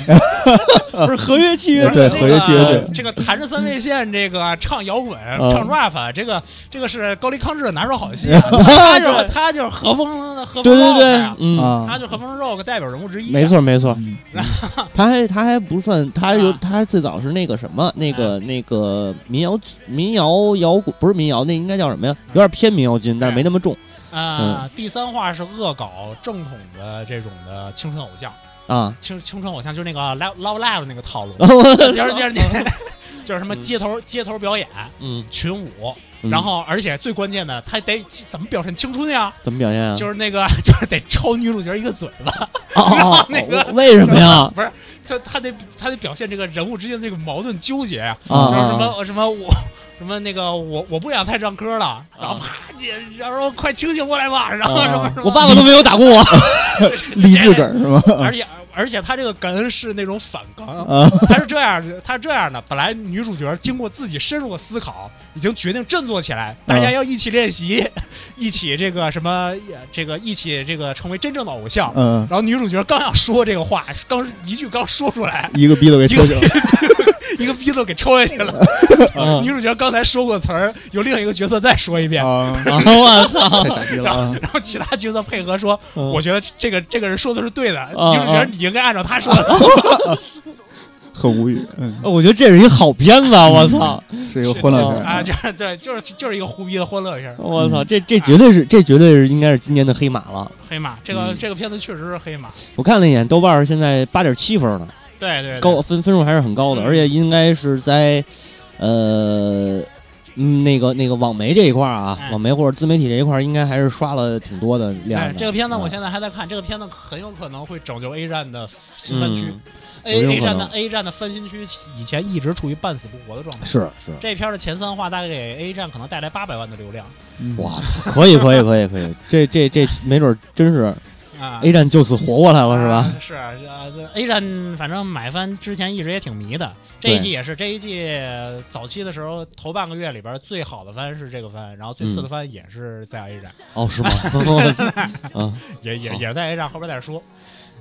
不是合乐器乐队。对合乐器乐队。这个弹着三味线，这个唱摇滚、嗯唱 rap，这个这个是高丽康志的拿手好戏啊！他就是他就是和风和风对对 rock 对啊。他就是和风 rock 代表人物之一啊。没错没错，嗯。他还他还不算，他有啊。他还最早是那个什么，那个那个民谣民谣摇滚，不是民谣，那应该叫什么呀？有点偏民谣金，但是没那么重啊、第三话是恶搞正统的这种的青春偶像，啊。青青春偶像就是那个 Love Love Live 那个套路，我 就是就是那 就是什么街头街头表演、嗯，群舞，嗯然后而且最关键的，他得怎么表现青春呀？怎么表现啊？就是那个 就是得抽女主角一个嘴巴。哦哦，那个哦为什么呀？不是，他他得他得表现这个人物之间的这个矛盾纠结啊，啊就是什啊么什么我什么那个我我不想太唱歌了，然后啪，姐然后快清醒过来吧，然后什么啊什么，我爸爸都没有打过我。励志梗是吗？而且而且他这个感恩是那种反刚，啊他是这样，他是这样的，本来女主角经过自己深入的思考，已经决定振作起来，大家要一起练习，一起这个什么这个一起这个成为真正的偶像。嗯，然后女主角刚要说这个话，刚一句刚说出来，一个逼都给抽去了，一个逼都给抽下去了。嗯女主角刚才说过词儿，有另一个角色再说一遍，我操太！傻逼了然后啊！然后其他角色配合说，嗯我觉得这个这个人说的是对的，啊女主角你应该按照他说的。很无语，嗯，我觉得这是一个好片子，啊！我操！是一个欢乐片啊，就是对，就是就是一个胡逼的欢乐片。我操！这这绝对是这绝对是应该是今年的黑马了。黑马，这个、嗯这个片子确实是黑马。我看了一眼，豆瓣现在八点七分呢，对对对高分分数还是很高的，嗯而且应该是在呃嗯那个那个网媒这一块儿啊，哎。网媒或者自媒体这一块儿，应该还是刷了挺多的量这个片子我嗯现在还在看，这个片子很有可能会拯救 A 站的新番区。嗯 A 有 A 可站的 A 站的翻新区以前一直处于半死不活的状态。是是，这片儿的前三话大概给 A 站可能带来八百万的流量。嗯哇，操可以可以可以可以，这这这没准儿真是啊。A 站就此活过来了是吧？啊是啊，这 A 站反正买番之前一直也挺迷的，这一季也是，这一季早期的时候头半个月里边最好的番是这个番，然后最次的番也是在 A 站，哦，是吗？我操啊，也也也在 A 站，后边再说。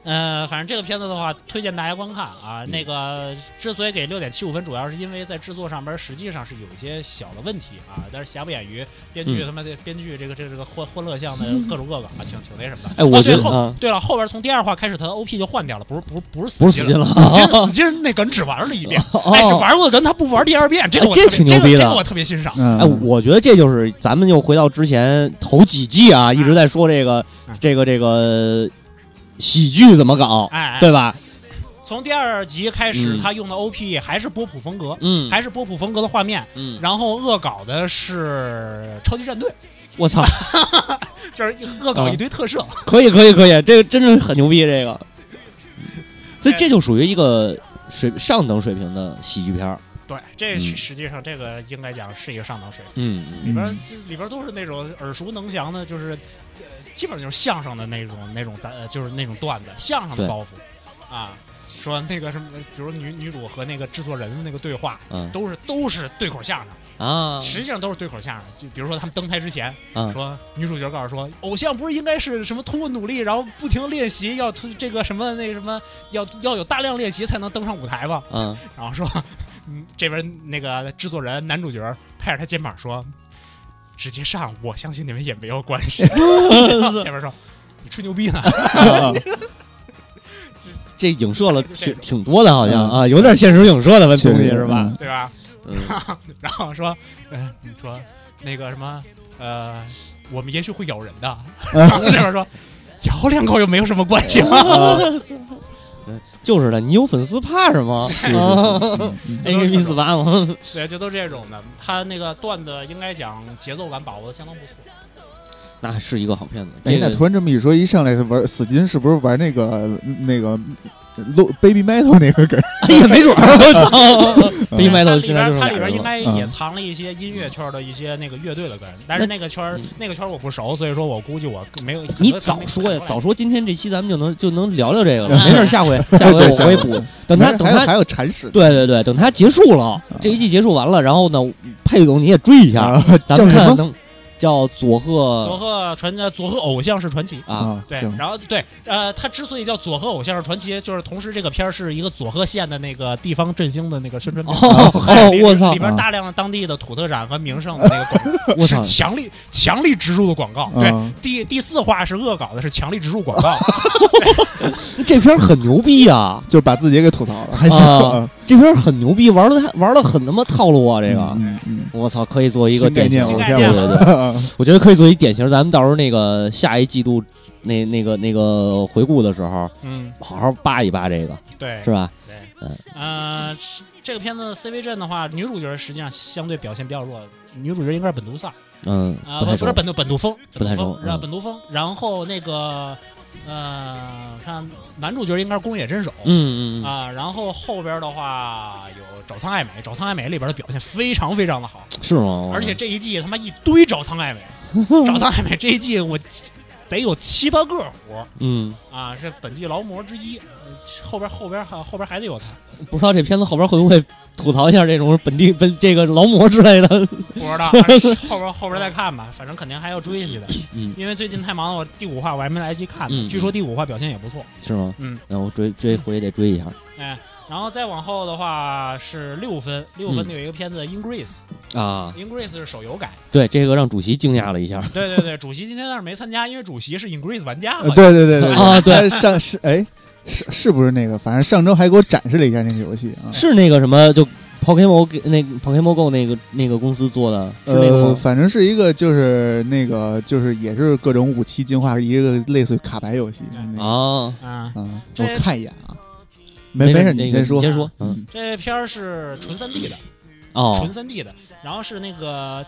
呃，反正这个片子的话，推荐大家观看啊。那个之所以给六点七五分，主要是因为在制作上边实际上是有一些小的问题啊，但是瑕不掩瑜，编剧嗯。他妈的编剧这个这个这个欢欢乐向的各种恶搞啊，挺挺那什么的。哎，我觉得啊，对了，后边从第二话开始，他的 OP 就换掉了，不是不是不是死金不是死金了。死金死金那梗只玩了一遍，哎，玩过的梗他不玩第二遍，这个这特别挺牛逼的。这个我特别欣赏。嗯，哎，我觉得这就是咱们又回到之前头几季啊，一直在说这个嗯。这个这个喜剧怎么搞，哎，哎。对吧？从第二集开始，嗯。他用的 OP 还是波普风格，嗯。还是波普风格的画面，嗯，然后恶搞的是超级战队，我操，就是恶搞一堆特摄。可以可以可以，这个真的很牛逼，这个，所以这就属于一个水上等水平的喜剧片儿，对，这嗯。实际上这个应该讲是一个上等水平，嗯里边里边都是那种耳熟能详的，就是呃基本上就是相声的那种那种咱呃就是那种段子，相声的包袱。啊。说那个什么，比如女女主和那个制作人的那个对话，嗯。都是都是对口相声，啊。实际上都是对口相声。就比如说他们登台之前，啊说女主角告诉说，偶像不是应该是什么通过努力，然后不停练习，要突这个什么那个什么，要要有大量练习才能登上舞台吗？嗯。然后说，嗯，这边那个制作人男主角拍着他肩膀说，直接上，我相信你们也没有关系。然后这边说，你吹牛逼呢？这影射了挺挺多的，好像啊，有点现实影射的东确实西是吧？？对吧？嗯 然后说，嗯、你说那个什么，呃，我们也许会咬人的。然后这边说，咬两口又没有什么关系吗？就是的，你有粉丝怕什么？A K B 四八吗？对，就都这种的。他那个段子应该讲节奏感把握的相当不错。那是一个好片子。哎这，个那突然这么一说，一上来玩死金是不是玩那个那个 low baby metal 那个梗？哎呀，没准儿，我操！Baby Metal 里现在就边它里边应该嗯也藏了一些音乐圈的一些那个乐队的梗，但是那个圈那个圈儿我不熟，所以说我估计我没有。你早说呀，早早说，今天这期咱们就能就能聊聊这个了。嗯没事，下回 下回我下回我也补。等他等他还有铲屎对对对，等他结束了，这一季结束完了，然后呢，佩总你也追一下，啊，咱们看能叫佐贺佐贺贺传呃佐贺偶像是传奇。啊，啊？对行，然后对，呃，他之所以叫佐贺偶像是传奇，就是同时这个片儿是一个佐贺县的那个地方振兴的那个宣传片。哦哦，里我操里！边大量的当地的土特产和名胜的那个广 我操是强力强力植入的广告。对，嗯第第四话是恶搞的，是强力植入广告。这片儿很牛逼啊！就把自己给吐槽了，还行。啊这片儿很牛逼，玩的玩的很他妈套路啊！这个，嗯嗯我操，可以做一个典型。我天对对对，嗯我觉得可以做一典型。咱们到时候那个下一季度那那个那个回顾的时候，嗯，好好扒一扒这个，对，是吧？对，嗯呃，这个片子 CV 阵的话，女主角实际上相对表现比较弱，女主角应该是本土萨嗯，啊，不不是。本土本土风，不太本土风啊，熟嗯本土风。然后那个呃，看男主角应该是宫野真守。嗯嗯嗯，啊，然后后边的话有沼仓爱美，沼仓爱美里边的表现非常非常的好，是吗？而且这一季他妈一堆沼仓爱美，沼仓爱美这一季我得有七八个活儿。嗯，啊，是本季劳模之一，呃后边后边还后边还得有他，不知道这片子后边会不会吐槽一下这种本地本这个劳模之类的？不知道，后边后边再看吧，反正肯定还要追下去的，嗯，因为最近太忙了，我第五话我还没来得及看呢，嗯据说第五话表现也不错，是吗？嗯，那我追追回去得追一下。哎。然后再往后的话是六分，六分嗯的有一个片子《Ingress》啊，，Ingress 是手游改。对，这个让主席惊讶了一下。对对对，主席今天倒是没参加，因为主席是 Ingress 玩家。嘛对对对对啊对他上是哎是是不是那个？反正上周还给我展示了一下那个游戏啊。是那个什么，就 Pokemon 给那个 Pokemon Go 那个那个公司做的，是那个呃，吗？反正是一个就是那个就是也是各种武器进化，一个类似于卡牌游戏。那个啊，啊，我看一眼啊。没没事，你先说。你先说。嗯，嗯，这片儿是纯三 D 的，哦纯，三 D 的，然后是那个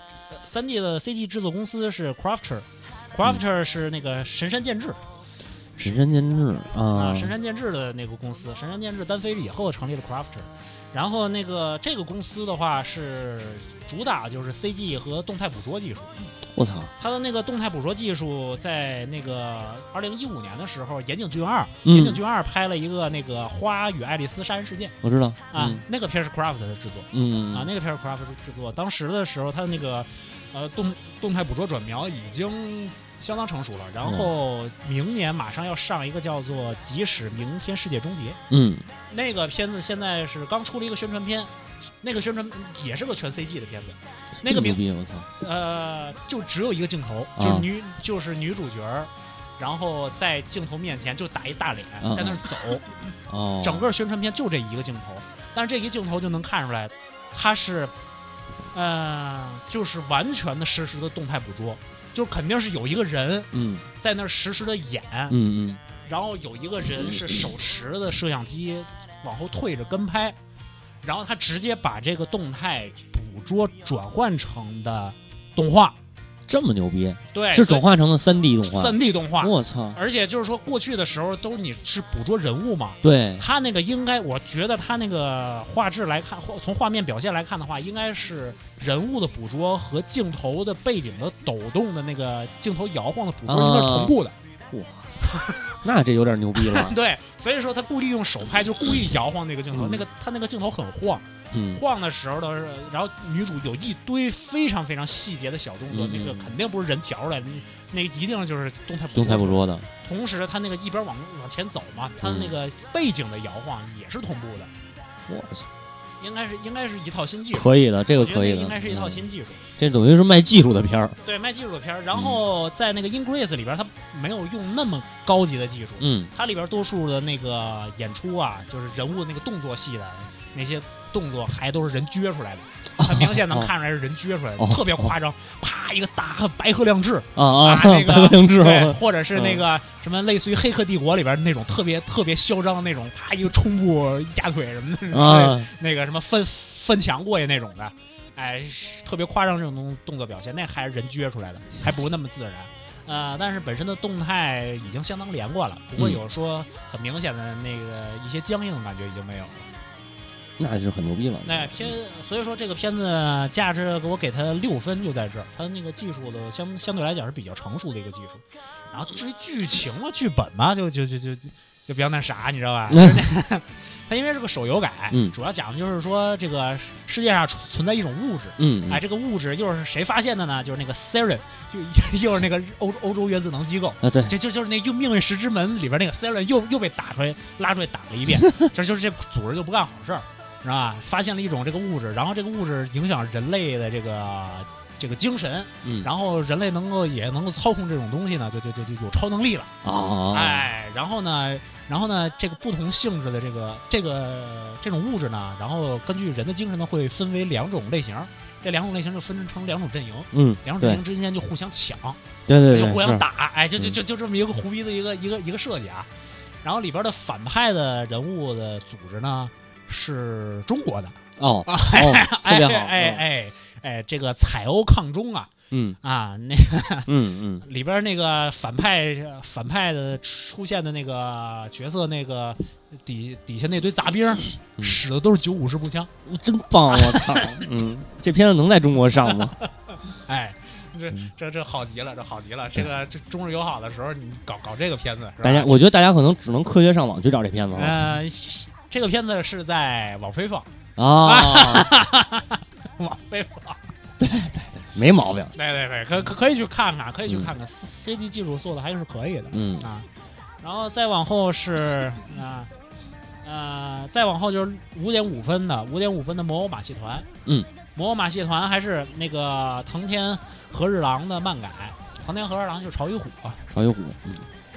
三 D 的 CG 制作公司是 Crafter，Crafter 是那个神山健治神山健治啊，啊，神山健治的那个公司，神山健治单飞以后成立了 Crafter，然后那个这个公司的话是主打就是 CG 和动态捕捉技术，我操，它的那个动态捕捉技术在那个二零一五年的时候，岩井俊二，嗯岩井俊二拍了一个那个《花与爱丽丝杀人事件我知道》啊嗯，那个片是 Craft 的制作。嗯啊，那个片是 Craft 制作，当时的时候，它的那个呃动动态捕捉转描已经相当成熟了。然后明年马上要上一个叫做《即使明天世界终结》嗯那个片子，现在是刚出了一个宣传片，那个宣传也是个全 CG 的片子。那个名这么牛逼，我操，呃，就只有一个镜头，啊就是女就是女主角儿，然后在镜头面前就打一大脸，啊在那儿走。哦，整个宣传片就这一个镜头，但是这一个镜头就能看出来，它是，呃，就是完全的实时的动态捕捉，就肯定是有一个人嗯。在那儿实时的演，嗯嗯。然后有一个人是手持的摄像机往后退着跟拍，然后他直接把这个动态捕捉转换成的动画，这么牛逼，对，是转化成了三 D 动画，三 D 动画。我操，而且就是说，过去的时候都你是捕捉人物嘛，对，他那个应该，我觉得他那个画质来看，或从画面表现来看的话，应该是人物的捕捉和镜头的背景的抖动的那个镜头摇晃的捕捉应该是同步的。那这有点牛逼了，对，所以说他故意用手拍，就故意摇晃那个镜头，嗯。那个他那个镜头很晃，嗯。晃的时候的，然后女主有一堆非常非常细节的小动作，嗯那个肯定不是人调出来的，那一定就是动态捕动态捕捉。的，同时，他那个一边往往前走嘛，他的那个背景的摇晃也是同步的，我操，应该是应该是一套新技术。可以的，这个可以的，应该是一套嗯。新技术，这等于是卖技术的片儿，对，卖技术的片儿。然后在那个《Ingress》里边，它没有用那么高级的技术，嗯它里边多数的那个演出啊，就是人物那个动作戏的那些动作，还都是人撅出来的，很明显能看出来是人撅出来的，哦特别夸张。啪，一个大白鹤亮翅，啊啊，啊那 个白鹤亮翅，对，或者是那个什么类似于《黑客帝国》里边那种特别特别嚣张的那种，啪一个冲步压腿什么的，啊，那个什么翻翻墙过去那种的，哎，特别夸张这种动动作表现，那还是人撅出来的，还不如那么自然。呃，但是本身的动态已经相当连贯了，不过嗯有说很明显的那个一些僵硬的感觉已经没有了。那是很牛逼了，那片，所以说这个片子价值给我给它六分就在这儿，它那个技术的相相对来讲是比较成熟的一个技术。然后至于剧情嘛、剧本嘛，就就就就就比较那啥，你知道吧？它因为是个手游改，嗯。主要讲的就是说这个世界上存存在一种物质，哎，这个物质又是谁发现的呢？就是那个 Siren，就 又是那个欧欧洲原子能机构，啊对，就就就是那《用命运石之门》里边那个 Siren 又又被打出来拉出来打了一遍，这就是这组织就不干好事儿，是吧？发现了一种这个物质，然后这个物质影响人类的这个这个精神，嗯。然后人类能够也能够操控这种东西呢，就就就就有超能力了，啊，哎，然后呢，然后呢，这个不同性质的这个这个这种物质呢，然后根据人的精神呢，会分为两种类型，这两种类型就分成两种阵营，嗯，两种阵营之间就互相抢。对对对，就互相打，哎，就就嗯就就这么一个胡逼的一个一个一个设计啊。然后里边的反派的人物的组织呢是中国的，哦特哎别好，哎哎哎，这个彩欧抗中啊嗯。啊，那 个嗯嗯。里边那个反派反派的出现的那个角色，那个底底下那堆杂兵嗯。使的都是九五式步枪，嗯，真棒，我操，嗯，这片子能在中国上吗？哎。这嗯。这这好极了，这好极了！这个这中日友好的时候，你搞搞这个片子，大家，我觉得大家可能只能科学上网去找这片子了。呃，这个片子是在网飞放，啊，网飞放，没毛病，对对对，可可可以去看看，可以去看看，C C G 技术做的还是可以的嗯。啊。然后再往后是啊，呃，再往后就是五点五分的五点五分的魔偶马戏团。嗯，魔偶马戏团还是那个藤田和日郎的漫改，藤田和日郎就是潮与虎啊，朝与虎，嗯。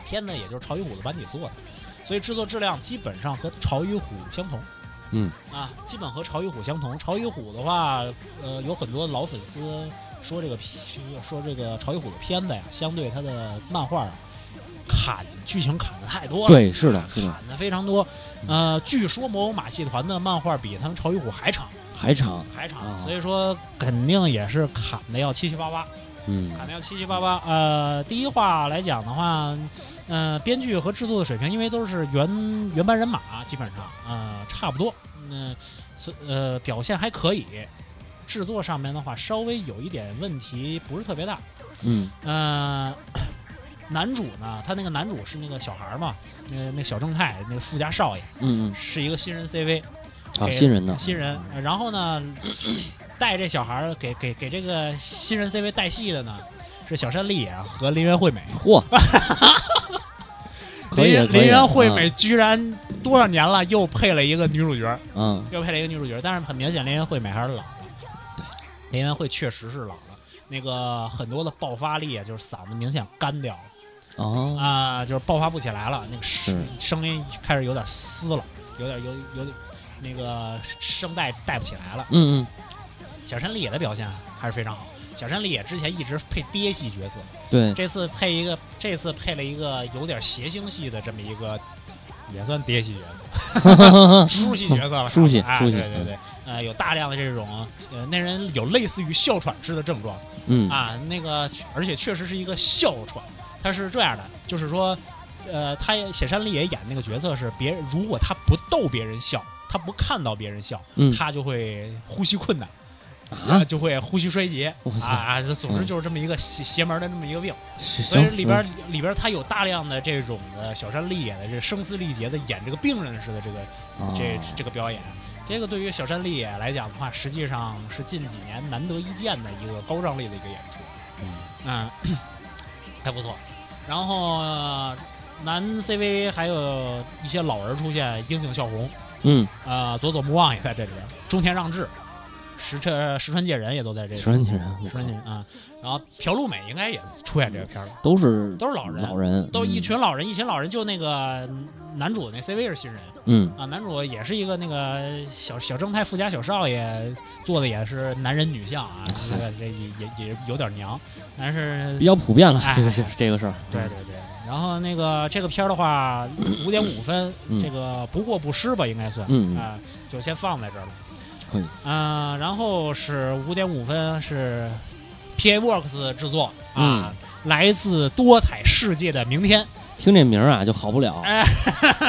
片子也就是潮与虎的班底做的，所以制作质量基本上和潮与虎相同。嗯啊，基本和潮与虎相同。潮与虎的话，呃，有很多老粉丝说这个说这个潮与虎的片子呀，相对它的漫画啊，砍剧情砍的太多了。对，是的，是的，砍的非常多。呃，据说魔偶马戏团的漫画比他们潮与虎还长，还长，还长，啊所以说肯定也是砍的要七七八八，嗯砍的要七七八八。呃，第一话来讲的话，呃，编剧和制作的水平，因为都是原原班人马，基本上呃差不多，嗯、所呃表现还可以。制作上面的话，稍微有一点问题，不是特别大。嗯呃，男主呢，他那个男主是那个小孩儿嘛，那个那个小正太，那个富家少爷，嗯是一个新人 CV，嗯，啊，新人呢，新人。呃然后呢，带这小孩儿给给给这个新人 CV 带戏的呢，是小山丽也和林原惠美。嚯，林林原惠啊美居然多少年了又配了一个女主角，嗯又配了一个女主角，但是很明显林原惠美还是老了。林原惠确实是老了，那个很多的爆发力啊，就是嗓子明显干掉了。哦，啊、就是爆发不起来了，那个声声音开始有点嘶了，有点有有点那个声带带不起来了。嗯嗯，小山丽野的表现还是非常好。小山里野之前一直配爹系角色，对，这次配一个，这次配了一个有点谐星系的这么一个，也算爹系角色，叔系角色了，叔系哎叔系对对对，呃，有大量的这种，呃，那人有类似于哮喘式的症状，嗯。啊，那个而且确实是一个哮喘，他是这样的，就是说，呃，他写山里也演那个角色是别人，如果他不逗别人笑，他不看到别人笑，嗯。他就会呼吸困难，啊，就会呼吸衰竭啊啊，总之嗯。就是这么一个邪邪门的这么一个病，所以里边里边他有大量的这种的小山丽野的这声嘶力竭的演这个病人似的这个嗯这啊这个表演。这个对于小山丽野来讲的话，实际上是近几年难得一见的一个高张力的一个演出。嗯，还不错。然后、呃男 CV 还有一些老人出现，樱井孝宏，嗯，呃，佐佐木望也在这里边，中田让治，石川石川界人也都在这里十。万人，石川界人啊，然后朴路美应该也出演这个片儿了，都是都是老人，老人，都一嗯群老人，一群老人，就那个男主那 CV 是新人嗯啊，男主也是一个那个小小正太富家小少爷，做的也是男人女相啊，这个这也也也有点娘，但是比较普遍了哎，这个是这个事儿，对对对，然后那个这个片儿的话，五点五分，嗯这个不过不失吧，应该算，啊、就先放在这儿了。嗯、然后是五点五分是 PA Works 制作啊，嗯。来自多彩世界的明天。听这名儿啊就好不了，哎，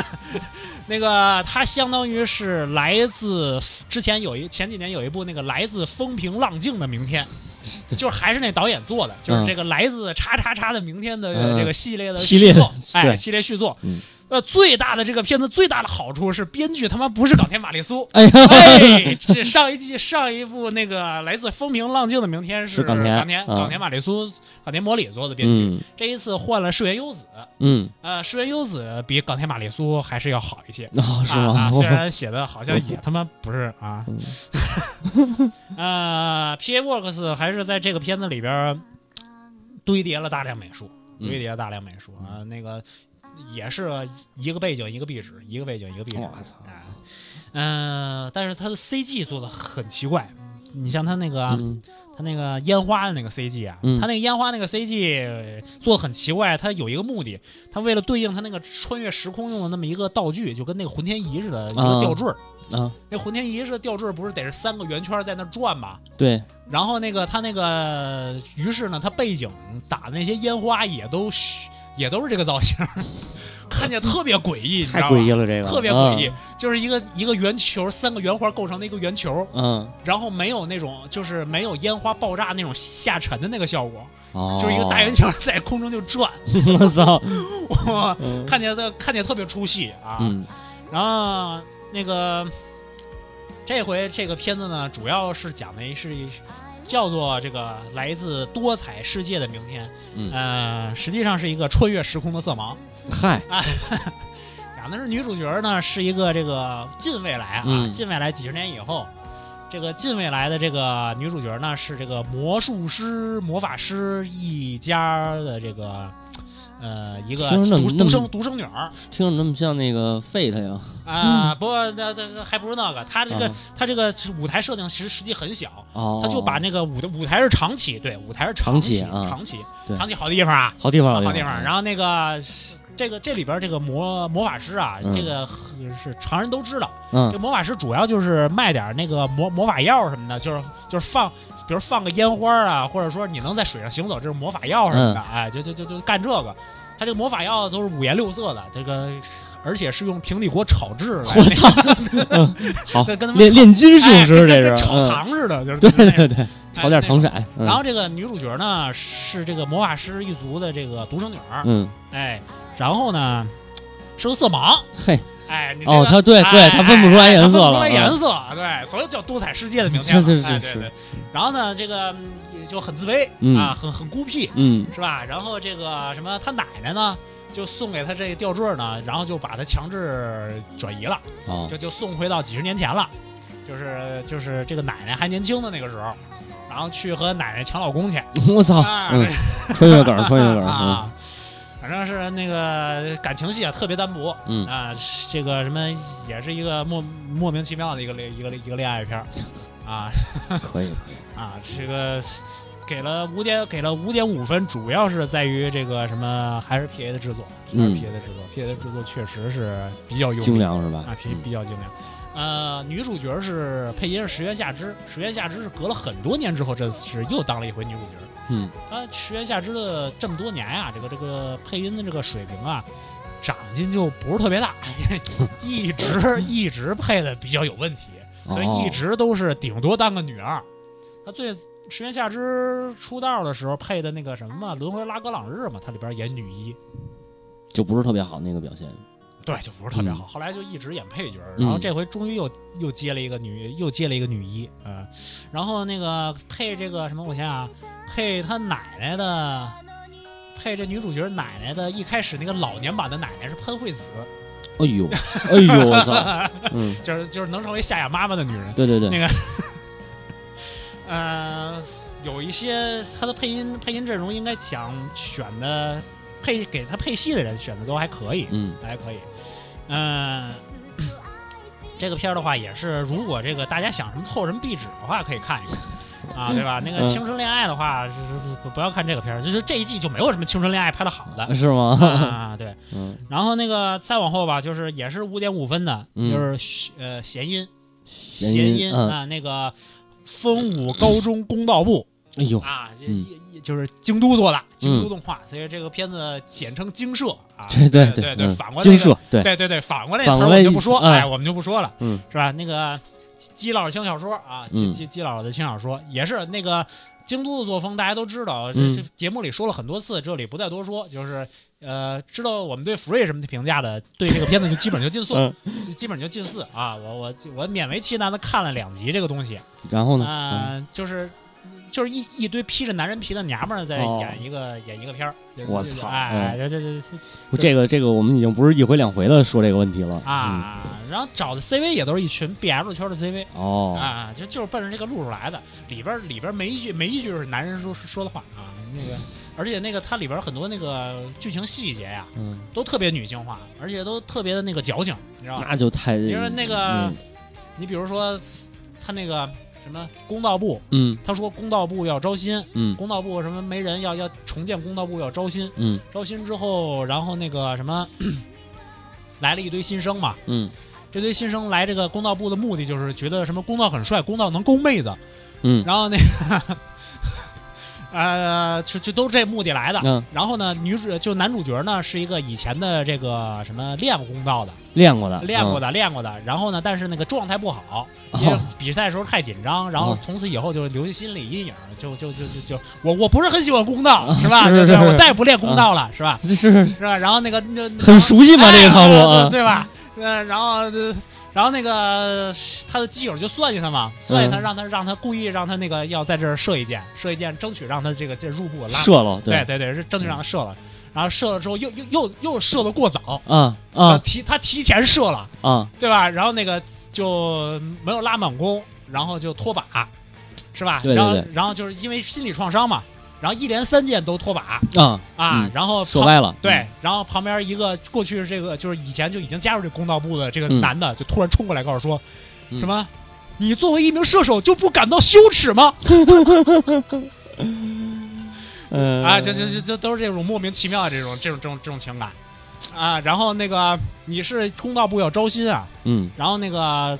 那个它相当于是来自之前有一前几年有一部那个来自风平浪静的明天，就是还是那导演做的，就是嗯。这个来自叉叉叉的明天的嗯。这个系列的系列续作，哎，系列续作。嗯。呃，最大的这个片子最大的好处是编剧他妈不是冈田玛丽苏，哎呀，哎，这上一季上一部那个来自风平浪静的明天是冈田冈田嗯冈田玛丽苏冈田摩里做的编剧，嗯。这一次换了世原优子，嗯，呃，世原优子比冈田玛丽苏还是要好一些。哦是啊啊？虽然写的好像也他妈不是啊。嗯。呃，P A Works 还是在这个片子里边堆叠了大量美术，嗯。堆叠了大量美术啊，那个也是一个背景一个壁纸，一个背景一个壁纸我操，啊。嗯、但是它的 CG 做的很奇怪，你像它那个、嗯它那个烟花的那个 CG 啊，嗯它那个烟花那个 CG 做的很奇怪，它有一个目的，它为了对应它那个穿越时空用的那么一个道具，就跟那个浑天仪似的，一个啊吊坠儿。啊，那浑天仪似的吊坠儿不是得是三个圆圈在那转吗？对，然后那个它那个，于是呢，它背景打的那些烟花也都虚也都是这个造型，看起来特别诡异，你知太？诡异了这个，特别诡异，就是一个一个圆球，三个圆环构成的一个圆球，嗯，然后没有那种就是没有烟花爆炸那种下沉的那个效果，哦，就是一个大圆球在空中就转，我操，哇，嗯。看见的看起来特别出戏啊。嗯。然后那个这回这个片子呢，主要是讲的是一叫做这个来自多彩世界的明天，嗯，呃，实际上是一个穿越时空的色盲。嗨，啊，讲的是女主角呢是一个这个近未来啊，嗯。近未来几十年以后，这个近未来的这个女主角呢是这个魔术师、魔法师一家的这个呃一个听着那么那独独生独生女儿。听着那么像那个 Fate 呀，啊，不过那那那还不如那个，他这个啊。她这个是舞台设定其实实际很小，哦，他就把那个舞的舞台是长期，对，舞台是长期期啊。长期对。长期好地方啊，好地方，好地方。方。然后那个这个这里边这个魔魔法师啊，嗯。这个是常人都知道，这嗯。这魔法师主要就是卖点那个魔魔法药什么的，就是就是放。比如放个烟花啊，或者说你能在水上行走，这是魔法药什么的，哎，就就就就干这个。他这个魔法药都是五颜六色的，这个而且是用平底锅炒制的，我操，嗯好。炼炼金术哎师这是，炒嗯。糖似的，就是对对对，炒点糖色。嗯。然后这个女主角呢是这个魔法师一族的这个独生女儿，嗯，哎，然后呢是个色盲，嘿，哎，你这个哦他对对哎他分不出来哎颜色了他分不出来颜嗯色，对，所以叫多彩世界的名片嘛，是是是是。哎对。对。然后呢，这个就很自卑嗯。啊，很很孤僻，嗯。是吧？然后这个什么，他奶奶呢？就送给他这个吊坠呢，然后就把他强制转移了，哦，就就送回到几十年前了，就是就是这个奶奶还年轻的那个时候，然后去和奶奶抢老公去，我操，穿越梗，穿越梗，嗯啊，反正是那个感情戏啊特别单薄嗯啊，这个什么也是一个莫莫名其妙的一个恋一个一个恋爱片儿啊嗯，可以，啊，这个给了五点给了五点五分，主要是在于这个什么还是 P A 的制作，还是嗯 P A 的制作，P A 的制作确实是比较优精良是吧？啊，比嗯比较精良。呃，女主角是配音是石原夏枝，石原夏枝是隔了很多年之后，这次又当了一回女主角。嗯，他石原夏枝的这么多年啊、这个这个配音的这个水平啊，长进就不是特别大，一直 一直配的比较有问题，所以一哦直都是顶多当个女二。他最石原夏枝出道的时候配的那个什么嘛，《轮回拉格朗日》嘛，他里边演女一，就不是特别好那个表现。对，就不是特别好。嗯后来就一直演配角然后这回终于又又接了一个女，又接了一个女一，呃，然后那个配这个什么，我想想啊，配他奶奶的，配这女主角奶奶的，一开始那个老年版的奶奶是潘惠子，哎呦，哎呦，我操，嗯，就是就是能成为夏亚妈妈的女人。对对对，那个呃，有一些他的配音配音阵容应该讲选的配给他配戏的人选的都还可以，嗯还可以。嗯、这个片儿的话也是，如果这个大家想什么凑什么壁纸的话，可以看一看。啊，对吧？那个嗯青春恋爱的话，是是是不不要看这个片儿，就是这一季就没有什么青春恋爱拍的好的。是吗？啊。对，嗯，然后那个再往后吧，就是也是五点五分的，嗯。就是呃弦音。谐谐音嗯，啊，那个风舞高中公道部哎呦，啊，这嗯。也就是京都做的，京都动画，所以这个片子简称京社啊。对对对嗯。反过来对，对对对，反过来词儿我们就不说，哎哎，我们就不说了，嗯，是吧？那个基基佬的轻小说啊，基嗯基基佬的轻小说也是那个京都的作风，大家都知道，这嗯这节目里说了很多次，这里不再多说，就是呃，知道我们对 Free 什么的评价的，对这个片子就基本就近似，嗯就基本就近似啊。我我我勉为其难的看了两集这个东西，然后呢？呃，就是。就是一一堆披着男人皮的娘们儿在哦演一个、演一个片儿，就是我操哎，这这这嗯这个这个，我们已经不是一回两回的说这个问题了啊，然后找的 CV 也都是一群 BL 圈的 CV 嗯哦，啊，就就是奔着这个路数来的。里边里边没一句没一句是男人说说的话啊，那个而且那个它里边很多那个剧情细节呀，嗯，都特别女性化，而且都特别的那个矫情，你知道吧？那就太，因为那个嗯。你比如说他那个什么公道部，嗯他说公道部要招新，嗯。公道部什么没人要要重建公道部要招新，嗯。招新之后，然后那个什么 来了一堆新生嘛，嗯这堆新生来这个公道部的目的就是觉得什么公道很帅，公道能勾妹子，嗯然后那个 呃，就就都这目的来的。嗯，然后呢，女主就男主角呢是一个以前的这个什么练过公道的，练过的，练过的，练过的。然后呢，但是那个状态不好，嗯，因为哦比赛的时候太紧张，然后哦从此以后就留下心理阴影，就就就就就我我不是很喜欢公道，是吧？是是我再也不练公道了，是吧？这是是吧？然后那个那很熟悉嘛这个套路对吧？呃，然后呃然后那个他的基友就算计他嘛，算计他，嗯让他让他故意让他那个要在这儿射一箭，射一箭，争取让他这个这入部拉。射了，对对对，是争取让他射了。然后射了之后又又又又射的过早，啊呃啊提他提前射了，啊对吧？然后那个就没有拉满弓，然后就脱靶，是吧？对对然后然后就是因为心理创伤嘛，然后一连三箭都脱靶啊啊，嗯然后旁射歪了，对，然后旁边一个过去这个就是以前就已经加入这公道部的这个嗯男的，就突然冲过来告诉说，嗯什么？你作为一名射手就不感到羞耻吗？嗯 啊，就就就就都是这种莫名其妙的这种这种这种这种情感啊。然后那个你是公道部要招新啊，嗯然后那个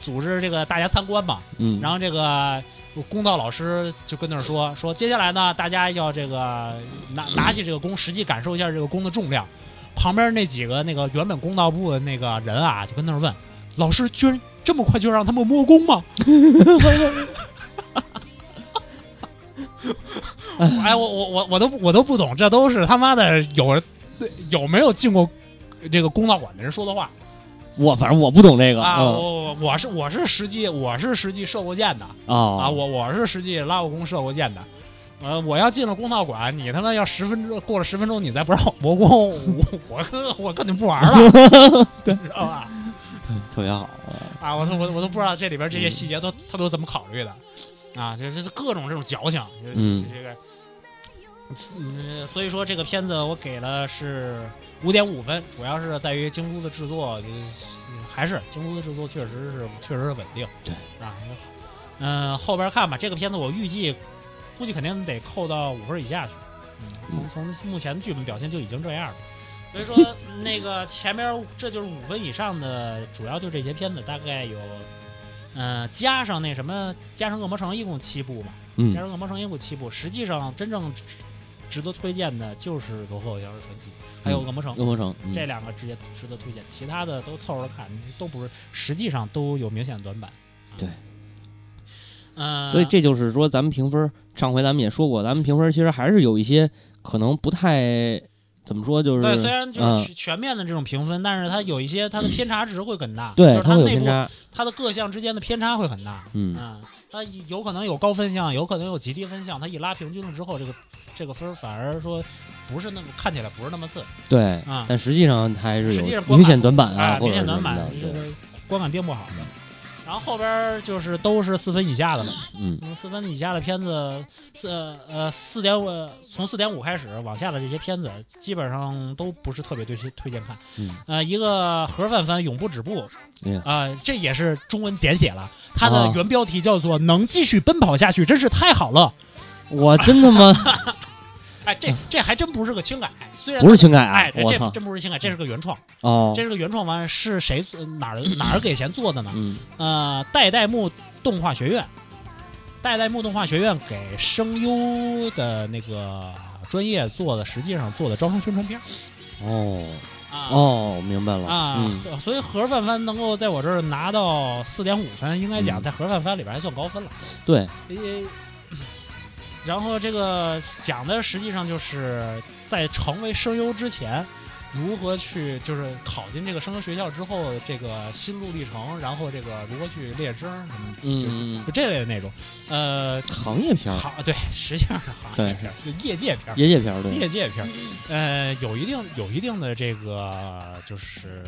组织这个大家参观嘛，嗯，然后这个公道老师就跟那儿说说，接下来呢，大家要这个拿拿起这个弓，实际感受一下这个弓的重量。旁边那几个那个原本公道部的那个人啊，就跟那儿问老师，居然这么快就让他们摸弓吗？哎，我我我我都我都不懂，这都是他妈的有有没有进过这个公道馆的人说的话我反正我不懂这个啊？嗯我我我是我是实际我是实际射过箭的。啊啊，我我是实际拉过弓射过箭的。呃，我要进了公道馆，你他妈要十分钟过了十分钟，你再不让我摸弓，我我跟我跟你不玩了，对，知道吧？特别好，啊，我都我我都不知道这里边这些细节都他都怎么考虑的，啊，这这各种这种矫情，嗯这个，嗯，所以说这个片子我给了是五点五分，主要是在于京都的制作，呃还是京都的制作确实是确实是稳定，对啊，嗯、后边看吧，这个片子我预计估计肯定得扣到五分以下去，嗯，从从目前的剧本表现就已经这样了。所以说，那个前面这就是五分以上的，主要就这些片子，大概有，呃，加上那什么，加上《恶魔城》一共七部嘛，加嗯上《恶魔城》一共七部，实际上真正值值得推荐的就是《走后小时传奇》，还有《恶魔城》恶魔城嗯这两个直接值得推荐，其他的都凑合着看，都不是，实际上都有明显的短板。啊对，嗯、所以这就是说，咱们评分，上回咱们也说过，咱们评分其实还是有一些可能不太怎么说，就是对，虽然就嗯是全面的这种评分，但是它有一些它的偏差值会很大，对它就是它内部它的各项之间的偏差会很大。嗯嗯，它有可能有高分项，有可能有极低分项，它一拉平均了之后，这个这个分儿反而说不是那么看起来不是那么次对啊，但实际上还是有明显短板啊，明显短板什么的，对，这个观感并不好的。然后后边儿就是都是四分以下的了，嗯嗯，四分以下的片子，四呃四点五，从四点五开始往下的这些片子，基本上都不是特别推推荐看。嗯呃，一个盒饭番永不止步，嗯啊、这也是中文简写了，它的啊原标题叫做“能继续奔跑下去，真是太好了我真他妈 ”。哎，这这还真不是个轻改，虽然不是轻改哎，啊！这这真不是轻改，这是个原创，哦这，是个原创番，是谁哪儿 哪儿给钱做的呢？嗯呃，代代木动画学院，代代木动画学院给声优的那个专业做的，实际上做的招生宣传片哦啊。哦，我明白了啊，嗯所以盒饭番能够在我这儿拿到四点五分，应该讲嗯在盒饭番里边还算高分了。对，呃，然后这个讲的实际上就是在成为声优之前，如何去就是考进这个声优学校之后这个心路历程，然后这个如何去列声什么，就是嗯，就这类的那种。呃，行业片儿，好，对，实际上是行业片儿，就业界片儿。业界片儿，对，业界片儿，呃，有一定有一定的这个就是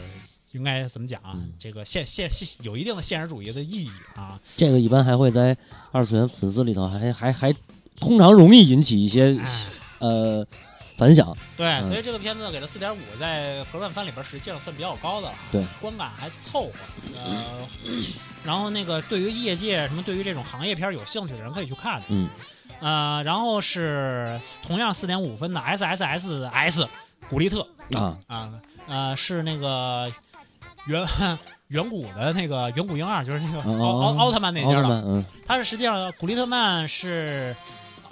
应该怎么讲啊？嗯这个现现现有一定的现实主义的意义啊。这个一般还会在二次元粉丝里头还还还通常容易引起一些哎，呃反响，对，嗯。所以这个片子给了四点五，在盒饭番里边实际上算比较高的了，对，观感还凑合。呃，然后那个对于业界什么，对于这种行业片有兴趣的人可以去看。嗯，呃，然后是同样四点五分的 S S S S 古力特啊，啊，呃，是那个远远古的那个远古婴儿，就是那个哦奥奥奥特曼那家的，他，是实际上古利特曼是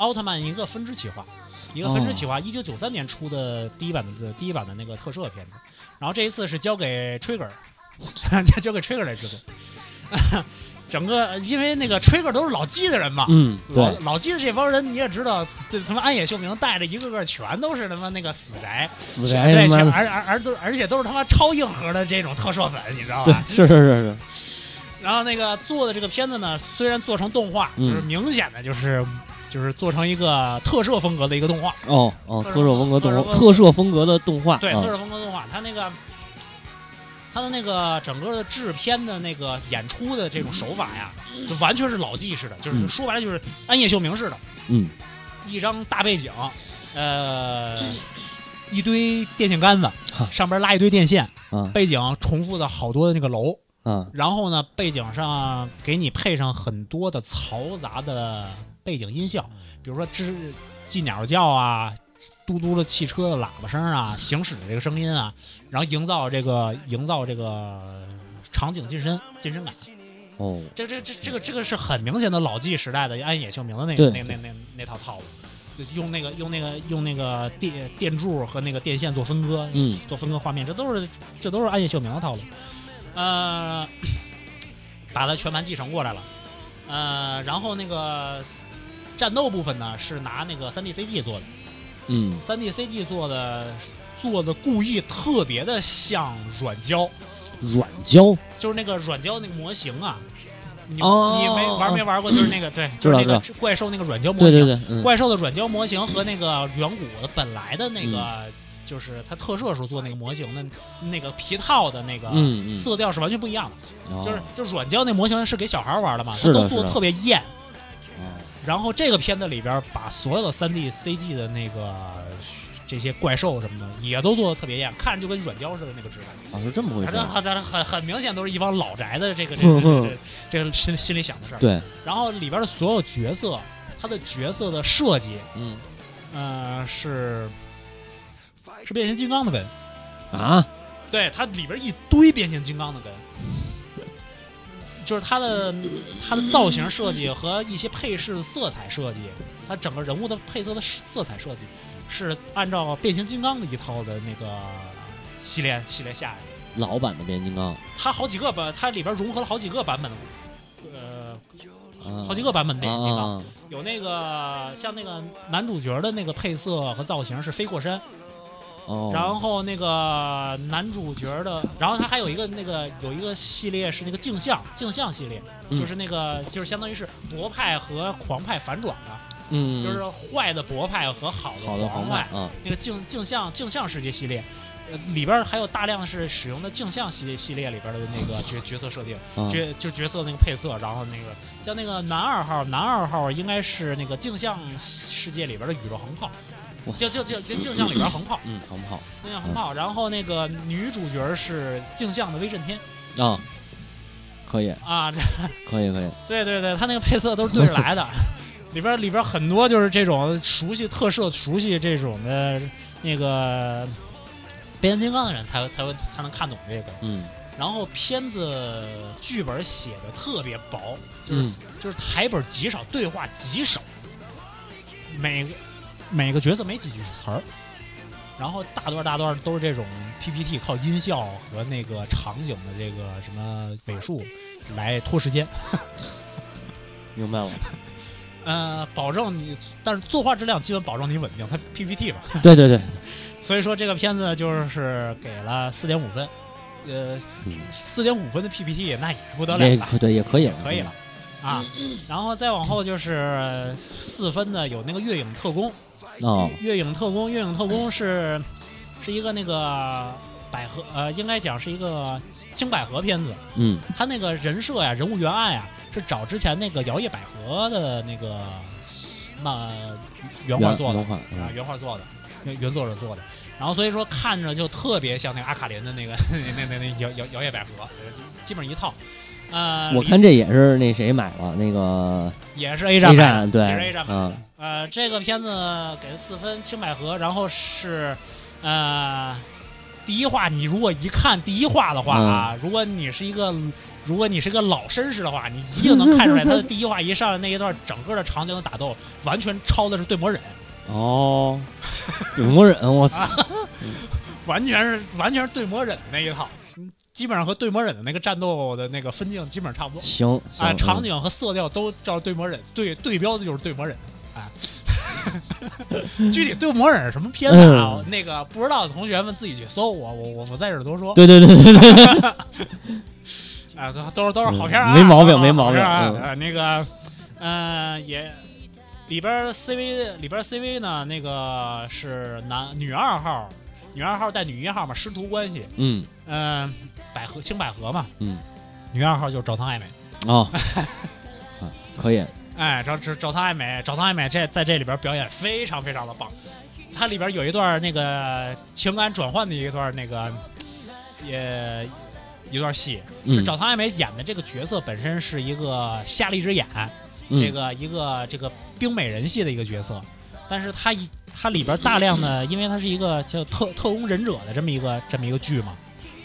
奥特曼一个分支企划，一个分支企划，一九九三年出的第一版的第一版的那个特摄片子，然后这一次是交给 Trigger，交给 Trigger 来制作。整个因为那个 Trigger 都是老纪的人嘛，嗯，老对，老纪的这帮人你也知道，这他妈安野秀明带着一个个全都是他妈那个死宅，死，宅他妈的，而而而都而且都是他妈超硬核的这种特摄粉，你知道对吧？，是是是是，然后那个做的这个片子呢，虽然做成动画，嗯。就是明显的就是就是做成一个特摄风格的一个动画。哦哦，特摄风格动画，特摄风格。的动画，对，啊。特摄风格动画，它那个它的那个整个的制片的那个演出的这种手法呀，就完全是老纪式的，就是嗯。说白了就是安野秀明式的，嗯。一张大背景，呃，一堆电线杆子，上边拉一堆电线，啊。背景重复的好多的那个楼，啊。然后呢，背景上给你配上很多的嘈杂的背景音效，比如说吱鸡鸟叫啊，嘟嘟的汽车的喇叭声啊，行驶的这个声音啊，然后营造这个营造这个场景近身近身感。哦，这这这这个这个是很明显的老纪时代的安野秀明的那个那那那那套套路，就用那个用那个用那个电电柱和那个电线做分割，嗯做分割画面，这都是这都是安野秀明的套路。呃，把它全盘继承过来了。呃，然后那个战斗部分呢是拿那个三 D CG 做的嗯三 D CG 做的做的故意特别的像软胶，软胶，就是那个软胶那个模型啊。你、哦你没玩没玩过？就是那个对，就是那个怪兽那个软胶模型。对对对，嗯怪兽的软胶模型和那个远古的本来的那个，就是它特摄时候做那个模型的那个皮套的那个色调是完全不一样的。哦就是就软胶那模型是给小孩玩的嘛，它都做的特别艳。哦然后这个片子里边把所有的 3D CG 的那个这些怪兽什么的也都做的特别艳，看着就跟软胶似的那个质感。啊是这么回反正事儿，很很很很明显都是一帮老宅的这个这个这个这个这个心心里想的事儿。对，然后里边的所有角色，他的角色的设计，嗯。呃，是是变形金刚的根，啊，对，它里边一堆变形金刚的根，就是它的它的造型设计和一些配饰色彩设计，它整个人物的配色的色彩设计是按照变形金刚的一套的那个系列系列下来的。老版的变形金刚，它好几个版，它里边融合了好几个版本的，呃，啊好几个版本的变形金刚。啊有那个像那个男主角的那个配色和造型是飞过山，哦，然后那个男主角的，然后他还有一个那个有一个系列是那个镜像镜像系列，嗯。就是那个就是相当于是博派和狂派反转的，嗯，就是坏的博派和好好的狂派啊，那个镜镜像镜像世界系列。呃，里边还有大量是使用的镜像系系列里边的那个角角色设定，啊角就角色那个配色，然后那个像那个男二号，男二号应该是那个镜像世界里边的宇宙横炮。哇，就就就跟镜像里边横炮，嗯，好不好？镜像横炮。然后那个女主角是镜像的威震天。啊，可以，啊，这可以，可以，对对对，他那个配色都是对着来的，里边里边很多就是这种熟悉特摄、熟悉这种的那个变形金刚的人才才会才能看懂这个。嗯。然后片子剧本写的特别薄，就是、嗯。就是台本极少，对话极少，每个每个角色没几句词儿，然后大段大段都是这种 PPT 靠音效和那个场景的这个什么尾数来拖时间，明白了，呃，保证你，但是作画质量基本保证你稳定，它 PPT 嘛，对 对对，所以说这个片子就是给了四点五分，呃，嗯，四点五分的 PPT 那也是不得了。了。对，也可以了，可以了，啊，然后再往后就是四分的有那个《月影特工》，哦，月影特工》，《月影特工》是是一个那个百合，呃，应该讲是一个青百合片子，嗯他那个人设呀、人物原案呀，是找之前那个摇曳百合的那个那原画做的啊嗯，原画做的，原原作者做的。然后所以说看着就特别像那个阿卡林的那个 那那那那摇摇摇曳百合，基本上一套。呃，我看这也是那谁买了那个也是 A 站 A 站，对也是 A 站买的。嗯。呃，这个片子给了四分，青百合，然后是呃第一话，你如果一看第一话的话啊，嗯。如果你是一个如果你是个老绅士的话，你一定能看出来，他的第一话一上来那一段整个的场景的打斗，完全抄的是对魔忍，哦，对魔忍，我操，完全是完全是对魔忍的那一套，嗯基本上和对魔忍的那个战斗的那个分镜基本上差不多。行啊，行场景和色调都照对魔忍对对标的就是对魔忍啊。具体对魔忍是什么片子啊？嗯那个不知道的同学们自己去搜，我我我不在这儿多说。对对对对对，啊，都都是都是好片啊，嗯没毛病没毛病啊那个，呃，也里边儿 CV 里边儿 CV 呢，那个是男女二号，女二号带女一号嘛，师徒关系。嗯嗯、百合青百合嘛，嗯，女二号就是沼仓爱美。哦，啊 可以，哎，找找找仓爱美，找仓爱美这在这里边表演非常非常的棒。它里边有一段那个情感转换的一段那个也一段戏，是嗯找仓爱美演的这个角色本身是一个瞎了一只眼，嗯。这个一个这个冰美人系的一个角色，但是它一它里边大量的，因为它是一个叫特特工忍者的这么一个这么一个剧嘛，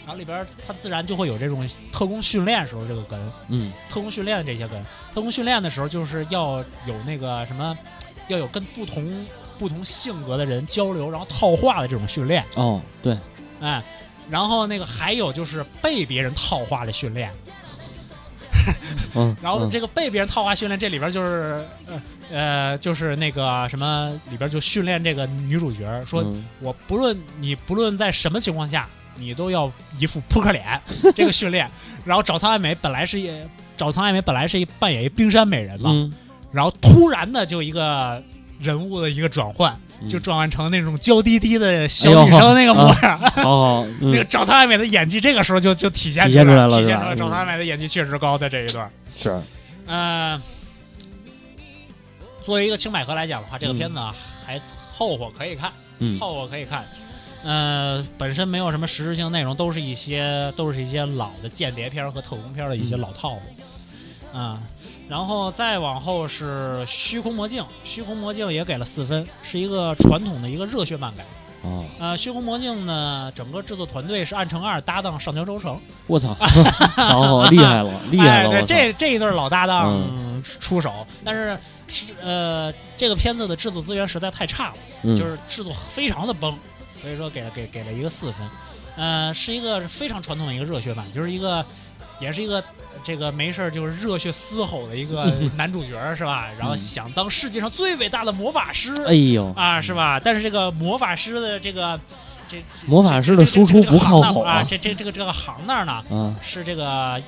然后里边它自然就会有这种特工训练时候这个根。嗯。特工训练的这些根。特工训练的时候就是要有那个什么，要有跟不同不同性格的人交流，然后套话的这种训练，哦对，哎，然后那个还有就是被别人套话的训练。然后这个被别人套话训练，这里边就是呃呃，就是那个什么里边就训练这个女主角，说嗯。我不论你不论在什么情况下，你都要一副扑克脸 这个训练。然后找仓爱美本来是一找仓爱美本来是一扮演一冰山美人嘛，嗯，然后突然的就一个人物的一个转换，嗯就转换成那种娇滴滴的哎小女生那个模样。好好，嗯那个找仓爱美的演技，这个时候就就体现体现出来了体现出来找仓爱美的演技确实高，在这一段。是，嗯，作为一个青百合来讲的话，这个嗯片子啊还凑合可以看，嗯凑合可以看。呃，本身没有什么实质性内容，都是一些都是一些老的间谍片和特工片的一些嗯老套路。啊、然后再往后是《虚空魔镜》，《虚空魔镜》也给了四分，是一个传统的一个热血漫改。哦，呃，《虚空魔镜》呢，整个制作团队是暗城二搭档上桥周成，我操，好 好厉害了，厉害哎，了，对，这这一对老搭档嗯。出手，但是是呃，这个片子的制作资源实在太差了，嗯。就是制作非常的崩，所以说给了给给了一个四分。呃，是一个非常传统的一个热血版，就是一个也是一个这个没事儿就是热血嘶吼的一个 男主角是吧？然后嗯想当世界上最伟大的魔法师哎呦，啊，是吧？但是这个魔法师的这个这魔法师的输出不靠谱啊，这这这个这个行那儿呢，嗯，是这个，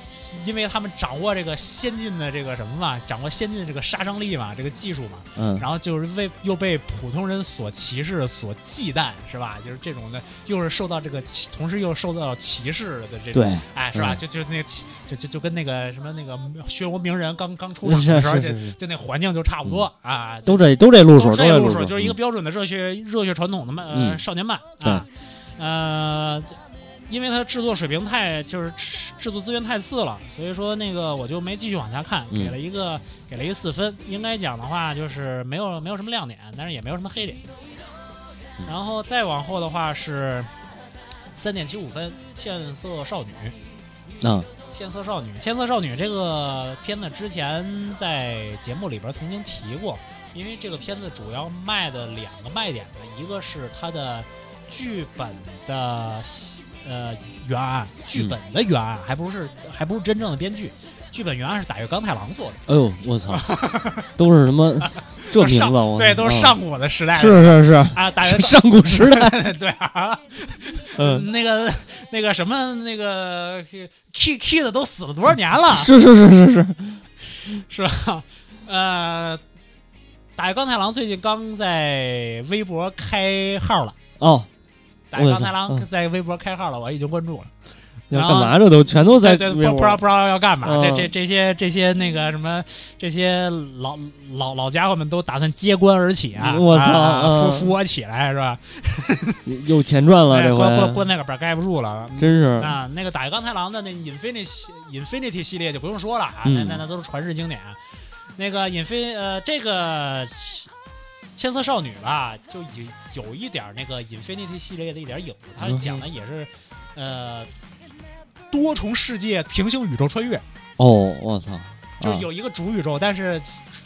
因为他们掌握这个先进的这个什么嘛，掌握先进的这个杀伤力嘛，这个技术嘛，嗯，然后就是为又被普通人所歧视、所忌惮，是吧？就是这种的，又是受到这个歧，同时又受到歧视的这种，对，哎，是吧？嗯。就就那个就就就跟那个什么那个漩涡鸣人刚刚出场的时候，就就那环境就差不多啊，都这都这路数，都这路数，就是一个嗯。标准的热血热血传统的漫呃嗯。少年漫对。啊，呃，因为它制作水平太就是制制作资源太次了，所以说那个我就没继续往下看，嗯给了一个给了一个四分。应该讲的话就是没有没有什么亮点，但是也没有什么黑点。嗯然后再往后的话是三点七五分，《茜色少女》。啊，茜色少女，茜色少女这个片子之前在节目里边曾经提过，因为这个片子主要卖的两个卖点呢，一个是它的剧本的呃原案，剧本的原案还不是还不是真正的编剧，剧本原案是打月刚太郎做的，哎呦，我操，都是什么 这名字？上我对，都是啊。上古的时代，是是是，啊，打月上古时代，对啊，嗯，那个那个什么那个 K K 的都死了多少年了？是是是是是，是吧？呃，打月刚太郎最近刚在微博开号了。哦，打月刚太郎在微博开号了，我已经关注了。要干嘛？这都全都在对对，不不知道不知道要干嘛。嗯这这这些这些那个什么，这些老老老家伙们都打算揭竿而起啊！我操扶扶我起来是吧？有钱赚了，哎这回棺棺棺材板盖不住了。真是，啊，那个打月刚太郎的那 Infinity 系 Infinity 系列就不用说了啊，嗯那那那都是传世经典。那个 Infin 呃，这个千色少女吧，就有有一点儿那个 Infinity 系列的一点影子，它讲的也是呃多重世界平行宇宙穿越，哦，我操，啊就有一个主宇宙，但是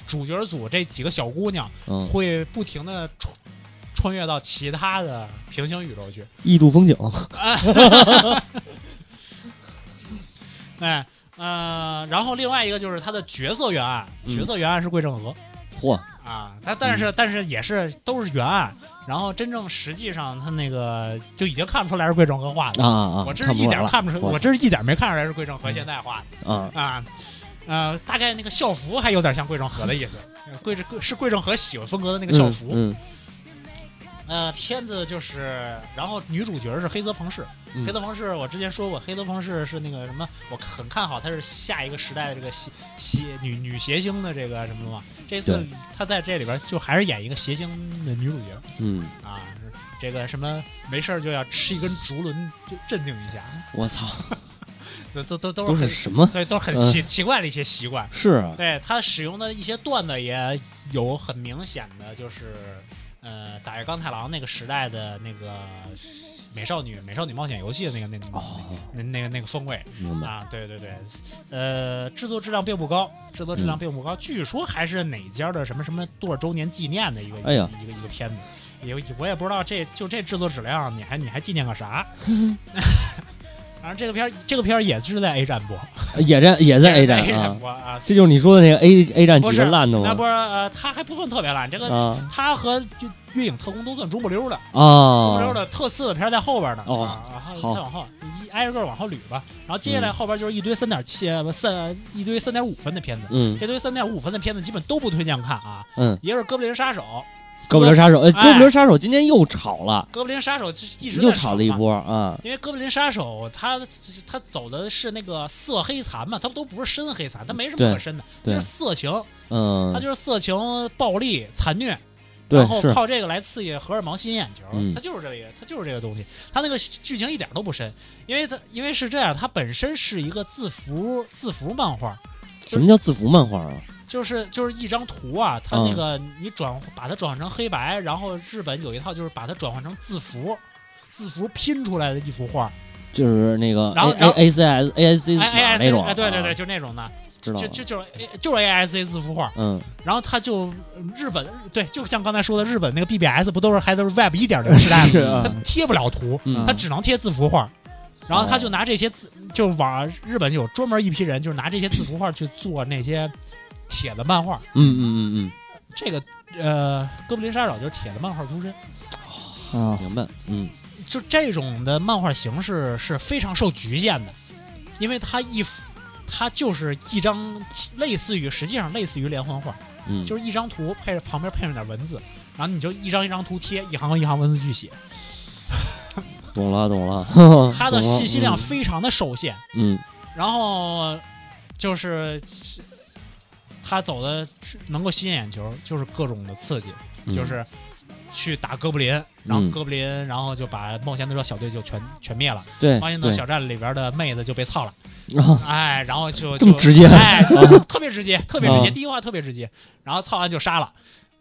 主角组这几个小姑娘嗯，会不停的穿穿越到其他的平行宇宙去。异度风景，哎，呃，然后另外一个就是他的角色原案，嗯角色原案是桂正和、嚯，啊，他但是、但是也是都是原案，然后真正实际上他那个就已经看不出来是桂正和画的，啊啊啊！我真是一点看不出我我这是一点没看出来是桂正和现在画的、啊，啊。呃，大概那个校服还有点像桂正和的意思，呃桂正是桂正和喜欢风格的那个校服。嗯呃，片子就是，然后女主角是黑泽朋士。嗯黑泽朋士，我之前说过，黑泽朋士是那个什么，我很看好她是下一个时代的这个邪邪女女谐星的这个什么嘛。这次对她在这里边就还是演一个谐星的女主角嗯，啊，这个什么没事儿就要吃一根竹轮就镇定一下，我操，都都都都都是什么？对，都是很嗯奇、奇怪的一些习惯。是啊，对他使用的一些段子也有很明显的，就是呃，打野钢太郎那个时代的那个美少女美少女冒险游戏的那个那哦，那那个那个风味。啊，对对对，呃，制作质量并不高，制作质量并不高，据说还是哪家的什么什么多少周年纪念的一个一个一个片子。也我也不知道这就这制作质量，你还你还纪念个啥？反正这个片儿这个片儿也是在 A 站播，也在也在 A 站 A 站啊，播啊，这就是你说的那个 A A 站几不是烂的吗？那不是呃，它还不算特别烂，这个啊它和就《月影特工》都算中不溜的，中不溜啊，的特次的片儿在后边呢。哦啊，然后再往后一挨着个儿往后捋吧。然后接下来后边就是一堆三点七不三一堆三点五分的片子，嗯这堆三点五分的片子基本都不推荐看啊。嗯，一个是《哥布林杀手》，哥布林杀手，哎，哎哥布林杀手今天又炒了，哥布林杀手就一直炒了一。波啊，因为哥布林杀手他他走的是那个色黑残嘛，他都不是深黑残，他没什么可深的，对。就是色情，嗯。他，就是色情、暴力、残虐，然后，靠这个来刺激荷尔蒙、吸引眼球，他就是这个，他就是这个东西。他那个剧情一点都不深，因为他因为是这样，他本身是一个字符字符漫画，什么叫字符漫画啊？就是就是一张图啊，它嗯。那个你转把它转换成黑白，然后日本有一套就是把它转换成字符，字符拼出来的一幅画就是那个然后 A 然后 A C S A I C，I A 那 S 种，哎，对对对，啊，就那种的，就就就是 A 就是 A S A 字符画，嗯，然后他就日本对，就像刚才说的，日本那个 B B S 不都是还都是 Web 一点零时代吗？是啊它贴不了图，嗯他只能贴字符画，然后他哦。就拿这些字，就往日本有专门一批人，就是拿这些字符画去做那些帖子漫画。嗯嗯嗯嗯。这个呃，哥布林杀手就是铁的漫画出身，啊。嗯，，明白，嗯。就这种的漫画形式是非常受局限的，因为它一幅它就是一张类似于实际上类似于连环画，嗯，就是一张图配着旁边配上点文字，然后你就一张一张图贴，一行一行文字去写，懂了懂了，它的懂了信息量非常的受限。嗯。然后就是他走的能够吸引眼球，就是各种的刺激，嗯，就是去打哥布林，然后嗯哥布林，然后就把冒险者小队就全全灭了，对对，冒险者小站里边的妹子就被操了，哎，然后就就直接哎，特别直接，特别直接，啊第一话特别直接，然后操完就杀了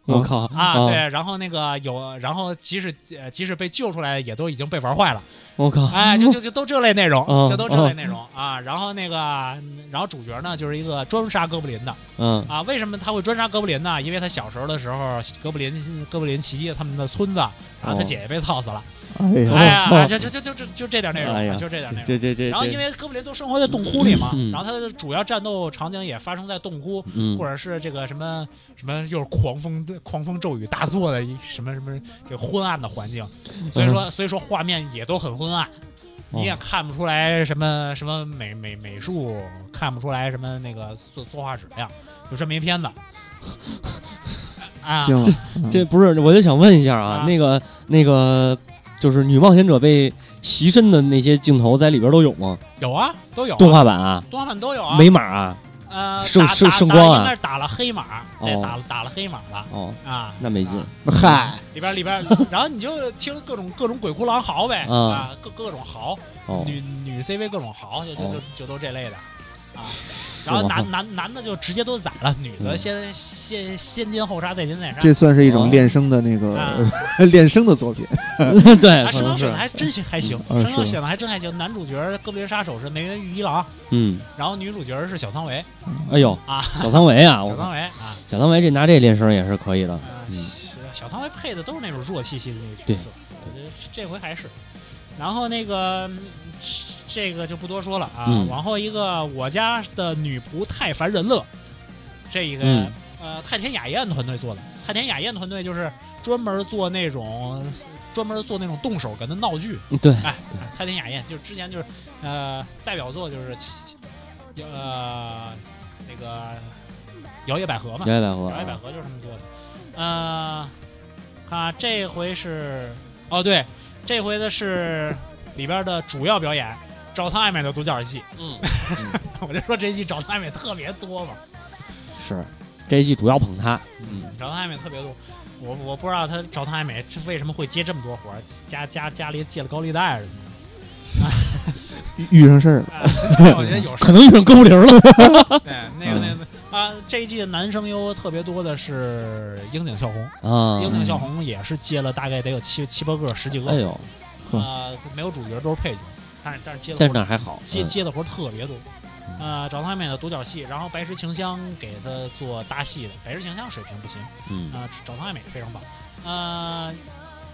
我靠啊，，对，然后那个有，然后即使呃即使被救出来，也都已经被玩坏了。我靠，哎，就就就都这类内容，嗯就都这类内容啊。然后那个，然后主角呢，就是一个专杀哥布林的嗯啊。为什么他会专杀哥布林呢？因为他小时候的时候，哥布林哥布林袭击了他们的村子，然后他哦姐姐被操死了。哎呀，就就就就就就这点内容，就这点内容。这这这，然后因为哥布林都生活在洞窟里嘛，嗯然后它的主要战斗场景也发生在洞窟，嗯。或者是这个什么什么又是狂风狂风骤雨大作的一什么什么这个昏暗的环境，所以说所以说画面也都很昏暗。你也哦。看不出来什么什么美美美术，看不出来什么那个作作画质量，就这么一片子。啊，这，这不是，我就想问一下啊，啊。那个那个就是女冒险者被袭身的那些镜头在里边都有吗？有啊，都有啊。动画版啊，动画版都有啊。没码啊？呃，圣圣圣光啊？应该是打了黑马，对，哦打了打了黑马了哦，啊。那没劲。啊。嗨，里边里边，然后你就听各种各种鬼哭狼嚎呗，啊啊，各各种嚎，哦，女女 CV 各种嚎，就就就哦就都这类的，啊。然后男男男的就直接都宰了，女的嗯先先先奸后杀，再奸再杀。这算是一哦种练声的那个啊练声的作品，对，啊，可能是声优选的，还真行，还行，声优选的还真还行。男主角哥布林杀手是梅原裕一郎，嗯，然后女主角是小仓唯哎呦，啊，小仓唯啊，小我仓唯啊，小仓唯这拿这练声也是可以的，小仓唯配的都是那种弱气息的那个角色，我觉得这回还是。然后那个嗯这个就不多说了啊，嗯。往后一个我家的女仆太烦人了，这一个、嗯。呃太田雅彦团队做的，太田雅彦团队就是专门做那种专门做那种动手跟的闹剧，嗯对，哎，太田雅彦就是之前就是呃代表作就是呃那个摇曳百合嘛，摇曳百合，摇曳百合就是他们做的。呃，看啊，这回是哦对，这回的是里边的主要表演，找汤爱美的独角戏。嗯，我就说这一季找汤爱美特别多嘛，是这一季主要捧他，嗯，找汤爱美特别多。我我不知道他找汤爱美这为什么会接这么多活儿，家家家里借了高利贷似的。遇遇上事儿了，啊我觉得有 可能遇上勾铃了，对那个那个啊，这一季的男声优特别多的是樱井孝宏，啊，樱井孝宏也是接了大概得有七七八个、十几个。哎呦，啊，没有主角都是配角，但是但是接的但是那还好，嗯接接的活儿特别多。呃，找汤美的独角戏，然后白石晴香给他做搭戏的，白石晴香水平不行，嗯啊、找汤爱美非常棒。呃，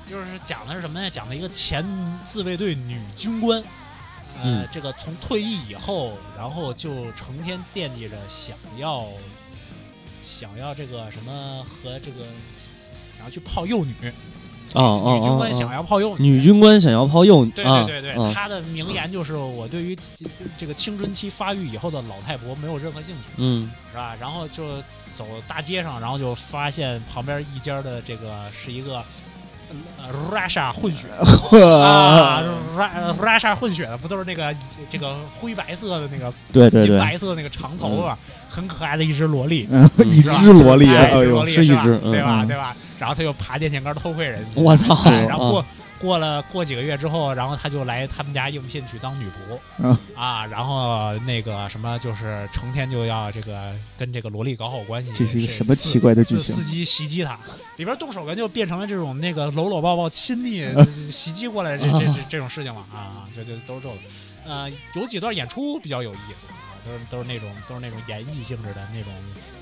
就是讲的是什么呢？讲的一个前自卫队女军官，呃，嗯这个从退役以后，然后就成天惦记着想要想要这个什么和这个然后去泡幼女，哦哦女军官哦想要泡幼哦，女军官想要泡幼，对啊对对对，啊他的名言就是我对于这个青春期发育以后的老太婆没有任何兴趣，嗯是吧？然后就走大街上，然后就发现旁边一家的这个是一个。呃，Russia 混血，，Russia 混血的不都是那个这个灰白色的那个对对，白色的那个长头发，很可爱的一只萝莉，嗯一只萝莉啊，哎，哎呦是一只嗯对吧？嗯对吧？然后他就爬电线杆偷窥人家，我操，哎，然后过啊过了过几个月之后，然后他就来他们家应聘去当女仆，嗯啊，然后那个什么就是成天就要这个跟这个萝莉搞好关系，这是一个什么奇怪的剧情司？机袭击他，里边动手跟就变成了这种那个搂搂抱抱亲昵袭击过来这这这这种事情了啊，就就都是这种，呃，有几段演出比较有意思。啊都是都是那种都是那种演绎性质的那种，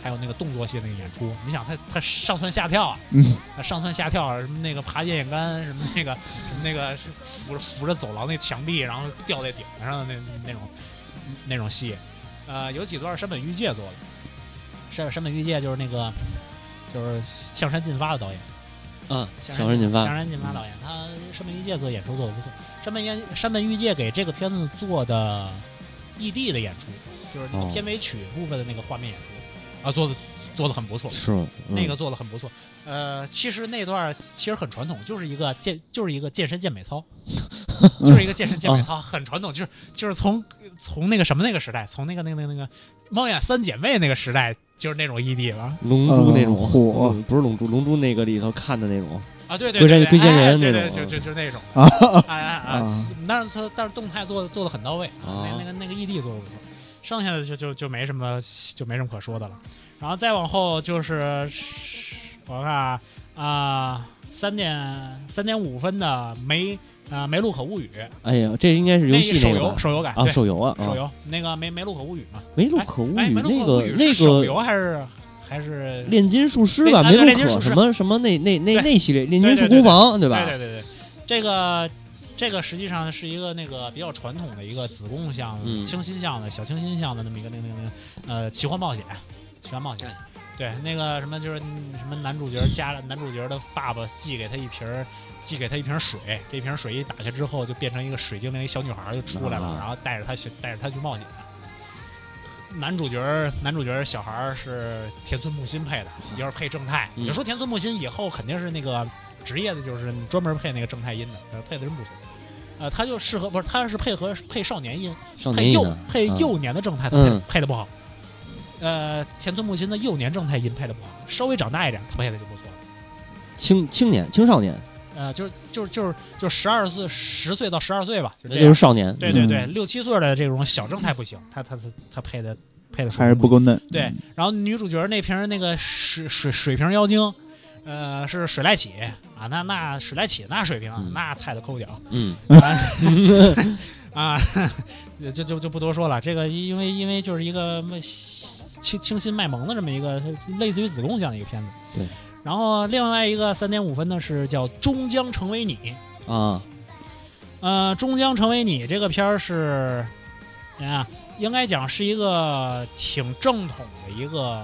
还有那个动作性的演出。你想他他上蹿下跳啊，嗯，上蹿下跳，什么那个爬电线杆，什么那个什么那个是扶着扶着走廊那墙壁，然后吊在顶子上的那那种那种戏，呃，有几段是山本裕介做的。山山本裕介就是那个就是向山进发的导演，嗯，向山进发向，山进发导演，他山本裕介做演出做的不错。山本裕山本裕介给这个片子做的异地的演出，就是那个哦。片尾曲部分的那个画面演出，啊，做的做的很不错。是吗那个做的很不错。呃，其实那段其实很传统，就是一个健就是一个健身健美操，就是一个健身健美操，很传统，就是就是从从那个什么那个时代，从那个那个那个那个猫眼三姐妹那个时代，就是那种异地了。龙珠那种。火。嗯不是龙珠，龙珠那个里头看的那种，啊，对对龟山对对，龟仙人哎对对，那种就就就那种啊哎哎哎啊，但是他但是动态做的做的很到位，啊那那个那个异地做的不错，剩下的就就就没什么就没什么可说的了。然后再往后就是我看啊啊三点三点五分的梅啊梅路可物语，哎呀，这应该是游戏手游手游改啊，对手游啊，啊手游那个梅梅路可物语嘛，梅路可物哎语那个那个手游还是还是炼金术师吧，对啊梅路可对炼金术师什么什么那那那那系列炼金术工坊对吧？对对对对，这个这个实际上是一个那个比较传统的一个子宫向、嗯清新向的小清新向的那么一个那个那个呃奇幻冒险，奇幻冒险。对，那个什么就是嗯什么男主角家男主角的爸爸寄给他一瓶儿，寄给他一瓶水，这瓶水一打开之后就变成一个水精灵，一小女孩儿就出来了，啊然后带着他去带着他去冒险。男主角男主角小孩是田村木心配的，也是配正太。嗯你说田村木心以后肯定是那个职业的，就是专门配那个正太音的，呃配的真不错。呃，他就适合不是，他是配合配少年音，配幼少年音呢嗯配幼年的正太，他配嗯配的不好。呃，田村木心的幼年正太音配的不好，稍微长大一点，他配的就不错。青青年青少年，呃，就是就是就是就十二岁十岁到十二岁吧，就那这。就是少年，嗯对对对，六七岁的这种小正太不行，他他他他配的配的还是不够嫩。对，然后女主角那瓶那个水水水瓶妖精，呃，是水濑起啊，那那水濑起那水平，嗯那菜的抠脚嗯 啊，就就就不多说了。这个因为因为就是一个清清新卖萌的这么一个类似于子宫向的一个片子。对。然后另外一个三点五分的是叫《终将成为你》，啊，呃，《终将成为你》这个片儿是，啊，应该讲是一个挺正统的一个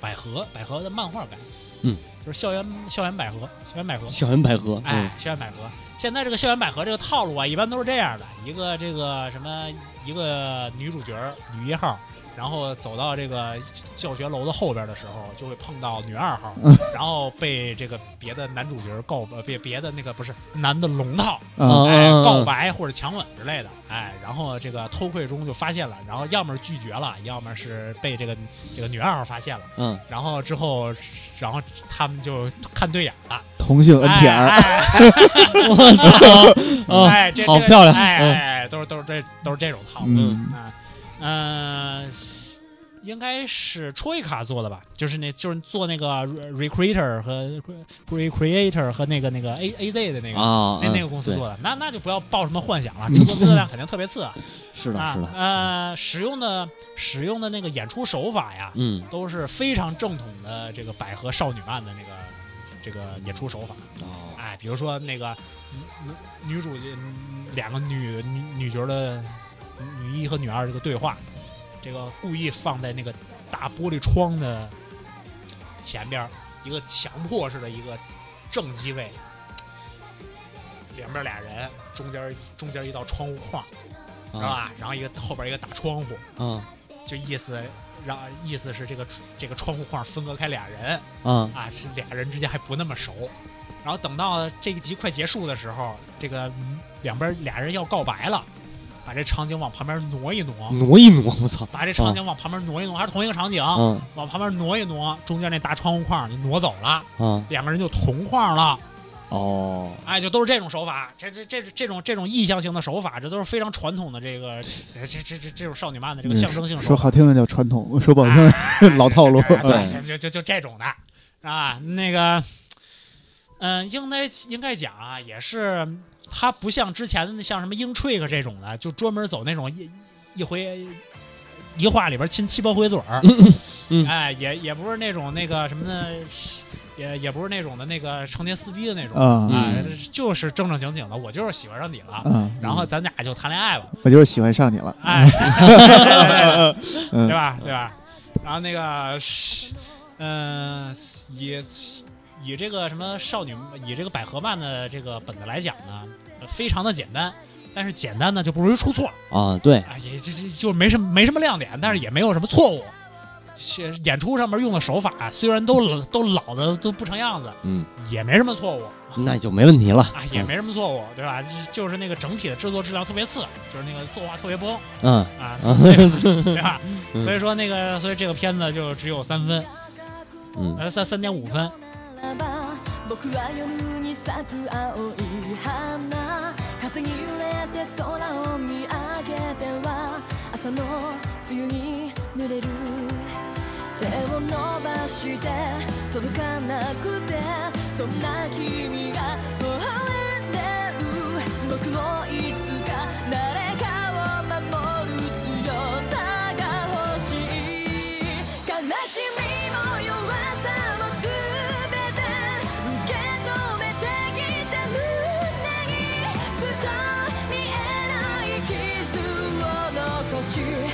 百合百合的漫画改，嗯，就是校园校园百合，校园百合，校园百合，哎，校园百合。现在这个校园百合这个套路啊，一般都是这样的：一个这个什么，一个女主角女一号，然后走到这个教学楼的后边的时候，就会碰到女二号，然后被这个别的男主角告呃别别的那个不是男的龙套，告白或者强吻之类的，哎，然后这个偷窥中就发现了，然后要么是拒绝了，要么是被这个这个女二号发现了，嗯，然后之后然后他们就看对眼了，同性哎 我操，啊哎，这这好漂亮。哎，都是都是这都是这种套路。嗯。啊，嗯、应该是 Troika 做的吧？就是那，就是做那个 Re- Recreator 和 Recreator 和那个那个 A A Z 的那个、啊，那那个公司做的。那那就不要抱什么幻想了，制作质量肯定特别次。嗯 是的，啊是的，呃，使用的使用的那个演出手法呀，嗯，都是非常正统的这个百合少女漫的那个这个演出手法。哦，哎，比如说那个女女主角两个女女女角的女一和女二这个对话，这个故意放在那个大玻璃窗的前边，一个强迫式的一个正机位，两边俩人，中间中间一道窗户框，知道啊，吧？然后一个后边一个大窗户，嗯，就意思让意思是这个这个窗户框分隔开俩人，啊，啊，这俩人之间还不那么熟。然后等到这一集快结束的时候，这个嗯两边俩人要告白了，把这场景往旁边挪一挪，挪一挪，我操，把这场景往旁边挪一挪，还是同一个场景，嗯往旁边挪一挪，中间那大窗户框就挪走了，嗯，两个人就同框了。哦，哎，就都是这种手法，这这这这种这种意象性的手法，这都是非常传统的这个这这这这种少女漫的这个象征性手法。说好听的叫传统，说不好听的 老套路。对，就就就就这种的啊，那个，嗯、应该应该讲啊，也是他不像之前的那像什么英 trick 这种的，就专门走那种一一回一话里边亲七八回嘴儿，嗯哎，也也不是那种那个什么的，也也不是那种的那个成天撕逼的那种，啊就是正正经经的，我就是喜欢上你了，啊，然后咱俩就谈恋爱吧，我就是喜欢上你了。哎，对嗯吧？对吧？然后那个是，嗯、以以这个什么少女，以这个百合漫的这个本子来讲呢，呃非常的简单，但是简单呢就不容易出错啊，对，啊，也就就就没什么没什么亮点，但是也没有什么错误。是演出上面用的手法虽然都都老的都不成样子，嗯，也没什么错误那就没问题了，啊，也没什么错误，对吧？就是那个整体的制作质量特别次，就是那个作画特别崩嗯啊，啊所以 对吧？嗯所以说那个，所以这个片子就只有三分，嗯呃，三三点五分。なば僕は夜に咲く青い花。風に揺れて空を見上げては朝の梅雨に濡れる。手を伸ばして届かなくてそんな君が微笑んでる。僕もいつか誰か是。